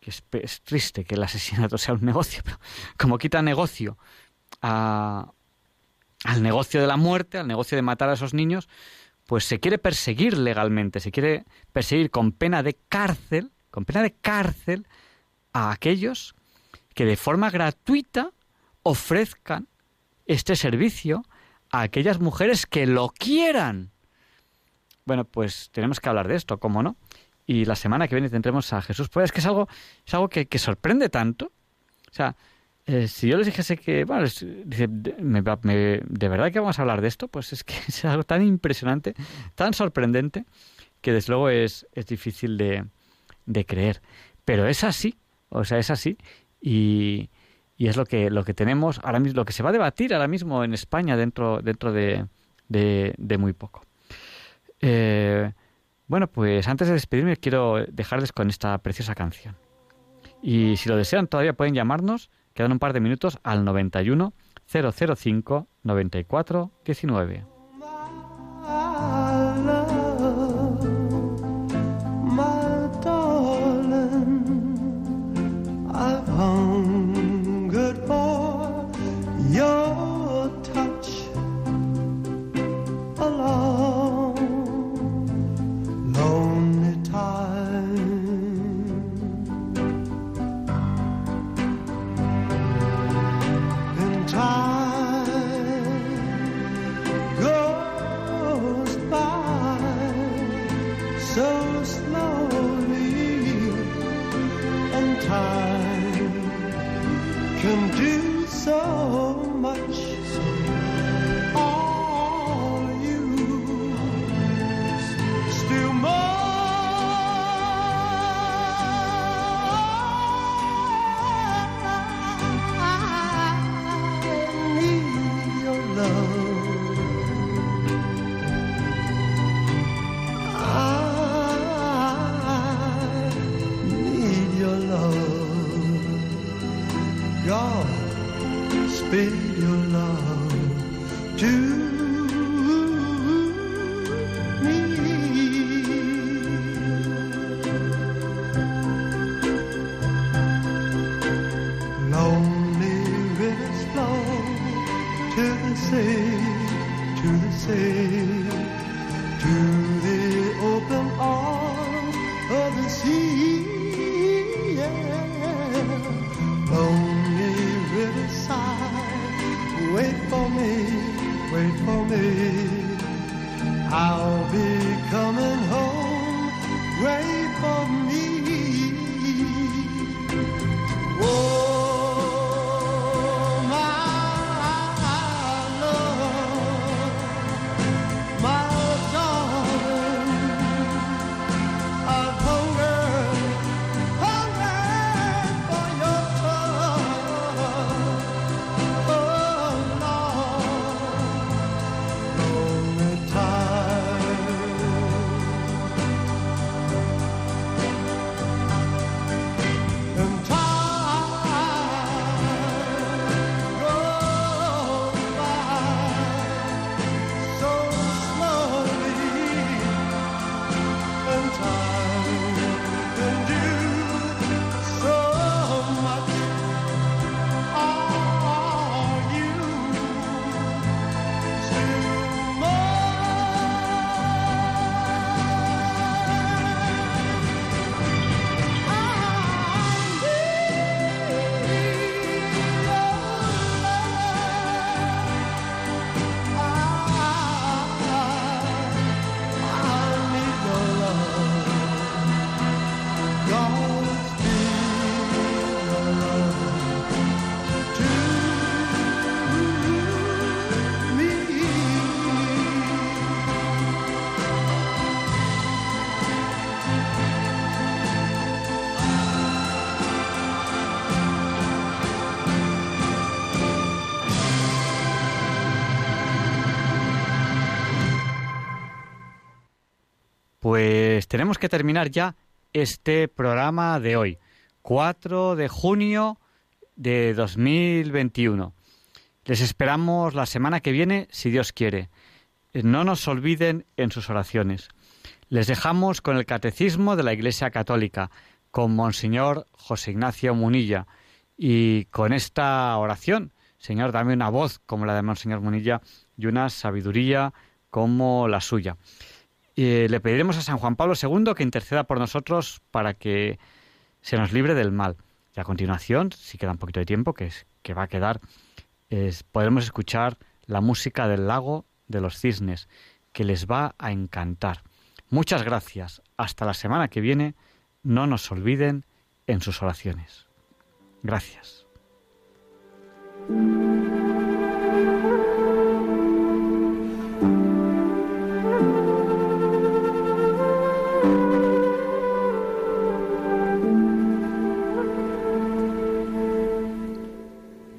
que es, es triste que el asesinato sea un negocio, [LAUGHS] pero como quita negocio a, al negocio de la muerte, al negocio de matar a esos niños, pues se quiere perseguir legalmente, se quiere perseguir con pena de cárcel, con pena de cárcel a aquellos que de forma gratuita ofrezcan este servicio a aquellas mujeres que lo quieran. Bueno, pues tenemos que hablar de esto, ¿cómo no? Y la semana que viene tendremos a Jesús Pues es que es algo, es algo que, sorprende tanto. O sea, eh, si yo les dijese que, bueno, dice, ¿de verdad que vamos a hablar de esto? Pues es que [LAUGHS] es algo tan impresionante, tan sorprendente, que desde luego es, es difícil de, de creer. Pero es así, o sea, es así. Y, y es lo que, lo que tenemos ahora mismo, lo que se va a debatir ahora mismo en España dentro, dentro de, de, muy poco. Eh, bueno, pues antes de despedirme quiero dejarles con esta preciosa canción. Y si lo desean, todavía pueden llamarnos, quedan un par de minutos, al 91 005 94 19. To tenemos que terminar ya este programa de hoy, 4 de junio de 2021. Les esperamos la semana que viene, si Dios quiere. No nos olviden en sus oraciones. Les dejamos con el Catecismo de la Iglesia Católica, con Monseñor José Ignacio Munilla. Y con esta oración, Señor, dame una voz como la de Monseñor Munilla y una sabiduría como la suya. Y le pediremos a San Juan Pablo II que interceda por nosotros para que se nos libre del mal. Y a continuación, si queda un poquito de tiempo, que, es, que va a quedar, es, podremos escuchar la música del lago de los cisnes, que les va a encantar. Muchas gracias. Hasta la semana que viene. No nos olviden en sus oraciones. Gracias.